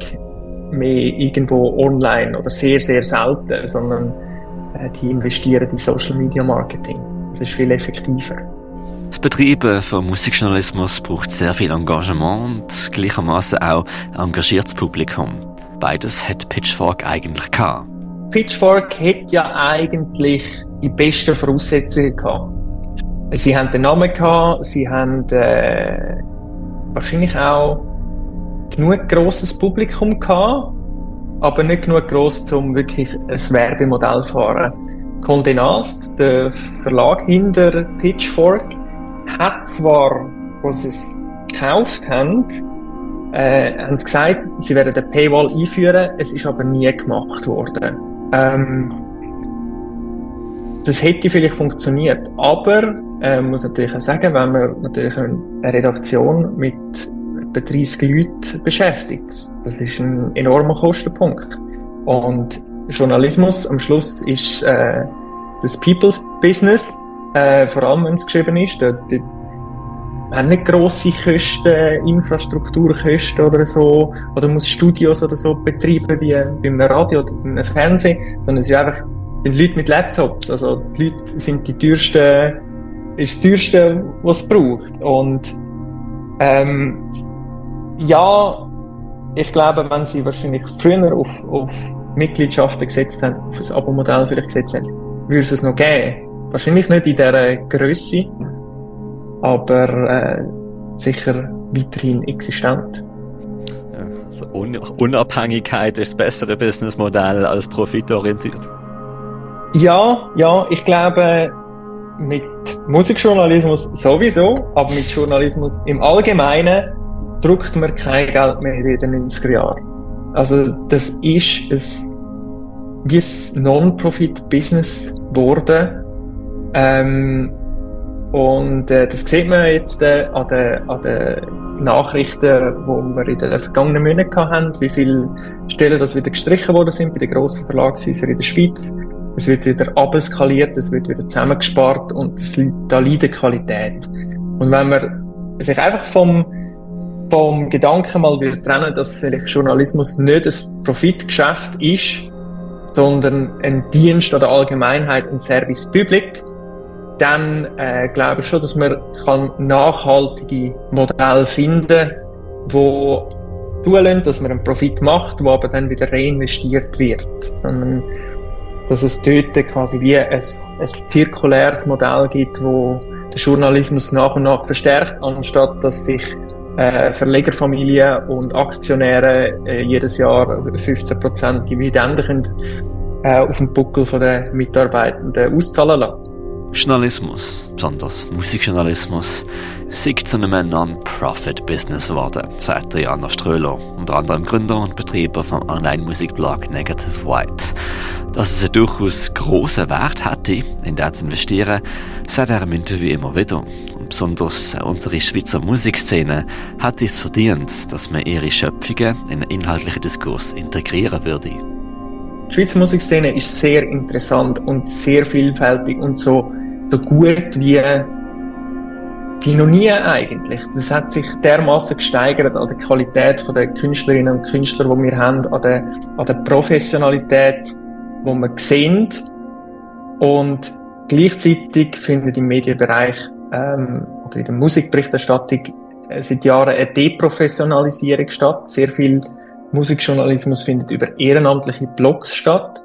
mehr irgendwo online oder sehr, sehr selten, sondern die investieren in Social Media Marketing. Das ist viel effektiver. Das Betreiben von Musikjournalismus braucht sehr viel Engagement und gleichermaßen auch engagiertes Publikum. Beides hat Pitchfork eigentlich gehabt. Pitchfork hat ja eigentlich die besten Voraussetzungen gehabt. Sie haben den Namen gehabt, sie haben äh, wahrscheinlich auch genug grosses Publikum gehabt aber nicht genug gross, um wirklich ein Werbemodell zu fahren. Condé Nast, der Verlag hinter Pitchfork, hat zwar, als sie es gekauft haben, äh, haben gesagt, sie werden eine Paywall einführen, es ist aber nie gemacht worden. Ähm, das hätte vielleicht funktioniert, aber äh, muss natürlich auch sagen, wenn man natürlich eine Redaktion mit etwa 30 Leute beschäftigt. Das, ist ein enormer Kostenpunkt. Und Journalismus am Schluss ist äh, das People's Business, äh, vor allem wenn es geschrieben ist. Da, da, haben nicht grosse Kosten, Infrastrukturkosten oder so, oder muss Studios oder so betreiben wie beim Radio oder beim Fernsehen, sondern es ist einfach die Leute mit Laptops. Also die Leute sind die teuersten, ist das teuerste, was es braucht. Und ähm, ja, ich glaube, wenn sie wahrscheinlich früher auf, auf Mitgliedschaften gesetzt haben, auf ein Abo-Modell vielleicht gesetzt haben, würde es es noch geben. Wahrscheinlich nicht in dieser Größe, aber äh, sicher weiterhin existent. Ja, also Un Unabhängigkeit ist das bessere Businessmodell als profitorientiert. Ja, ja, ich glaube, mit Musikjournalismus sowieso, aber mit Journalismus im Allgemeinen druckt man kein Geld mehr in den 90er Jahren. Also das ist ein, wie ein Non-Profit-Business geworden. Ähm, und äh, das sieht man jetzt äh, an den, an den Nachrichten, die wir in den vergangenen Monaten hatten, wie viele Stellen das wieder gestrichen worden sind bei den grossen Verlagshäusern in der Schweiz. Es wird wieder abeskaliert, es wird wieder zusammengespart und es, da leidet Qualität. Und wenn man sich einfach vom, vom Gedanken mal wieder trennen, dass vielleicht Journalismus nicht ein Profitgeschäft ist, sondern ein Dienst an der Allgemeinheit, ein Service Public, dann äh, glaube ich schon, dass man kann nachhaltige Modelle finden wo zulassen, dass man einen Profit macht, wo aber dann wieder reinvestiert wird. Sondern, dass es dort quasi wie ein, ein zirkuläres Modell gibt, wo der Journalismus nach und nach verstärkt, anstatt dass sich äh, Verlegerfamilien und Aktionäre äh, jedes Jahr 15% Dividenden können, äh, auf dem Buckel den Mitarbeitenden auszahlen lassen. Journalismus, besonders Musikjournalismus, ist zu einem Non-Profit-Business geworden, sagt Jana Ströhler, unter anderem Gründer und Betreiber vom Online-Musikblog Negative White. Dass es einen durchaus grossen Wert hätte, in den zu investieren, sagt er im Interview immer wieder. Besonders unsere Schweizer Musikszene hat es verdient, dass man ihre Schöpfungen in einen inhaltlichen Diskurs integrieren würde. Die Schweizer Musikszene ist sehr interessant und sehr vielfältig und so so gut wie, wie noch nie eigentlich. Das hat sich dermaßen gesteigert an der Qualität der Künstlerinnen und Künstler, die wir haben, an der, an der Professionalität, die wir sehen. Und gleichzeitig findet im Medienbereich ähm, oder in der Musikberichterstattung äh, seit Jahren eine Deprofessionalisierung statt. Sehr viel Musikjournalismus findet über ehrenamtliche Blogs statt.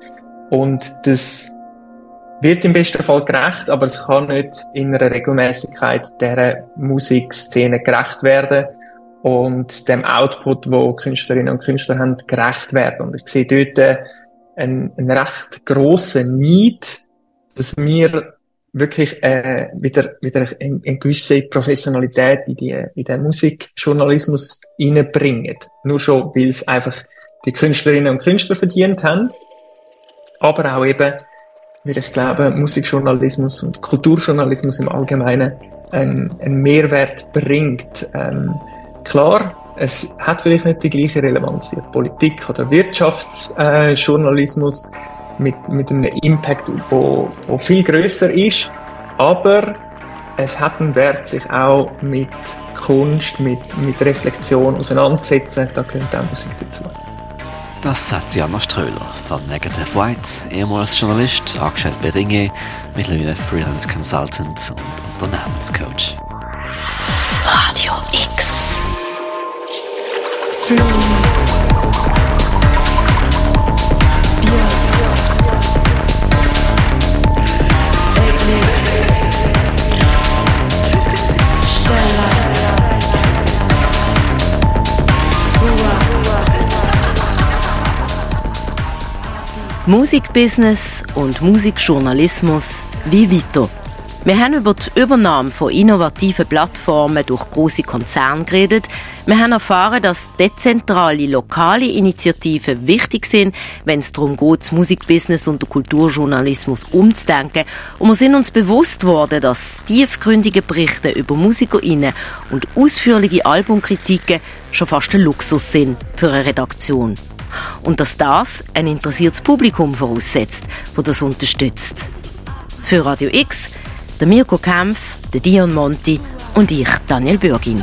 Und das wird im besten Fall gerecht, aber es kann nicht in einer Regelmäßigkeit der Musikszene gerecht werden und dem Output, wo Künstlerinnen und Künstler haben, gerecht werden. Und ich sehe dort einen, einen recht grossen Need, dass wir wirklich äh, wieder wieder eine, eine gewisse Professionalität in, die, in den Musikjournalismus reinbringen. Nur schon, weil es einfach die Künstlerinnen und Künstler verdient haben, aber auch eben weil ich glaube, Musikjournalismus und Kulturjournalismus im Allgemeinen einen, einen Mehrwert bringt. Ähm, klar, es hat vielleicht nicht die gleiche Relevanz wie Politik oder Wirtschaftsjournalismus äh, mit, mit einem Impact, wo, wo viel größer ist, aber es hat einen Wert, sich auch mit Kunst, mit, mit Reflexion auseinanderzusetzen. Da gehört auch Musik dazu. Das sagt Jana Ströhler von Negative White, ehemals Journalist, angestellt bei Ringe, mittlerweile Freelance Consultant und Unternehmenscoach. Radio X. Musikbusiness und Musikjournalismus wie weiter. Wir haben über die Übernahme von innovativen Plattformen durch große Konzerne geredet. Wir haben erfahren, dass dezentrale, lokale Initiativen wichtig sind, wenn es darum geht, das Musikbusiness und den Kulturjournalismus umzudenken. Und wir sind uns bewusst worden, dass tiefgründige Berichte über MusikerInnen und ausführliche Albumkritiken schon fast ein Luxus sind für eine Redaktion. Und dass das ein interessiertes Publikum voraussetzt, das das unterstützt. Für Radio X, der Mirko Kempf, der Dion Monti und ich, Daniel Bürgin.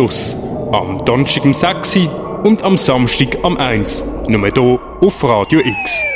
Plus. Am Donnerstag um 6 Uhr und am Samstag am 1. Nur hier auf Radio X.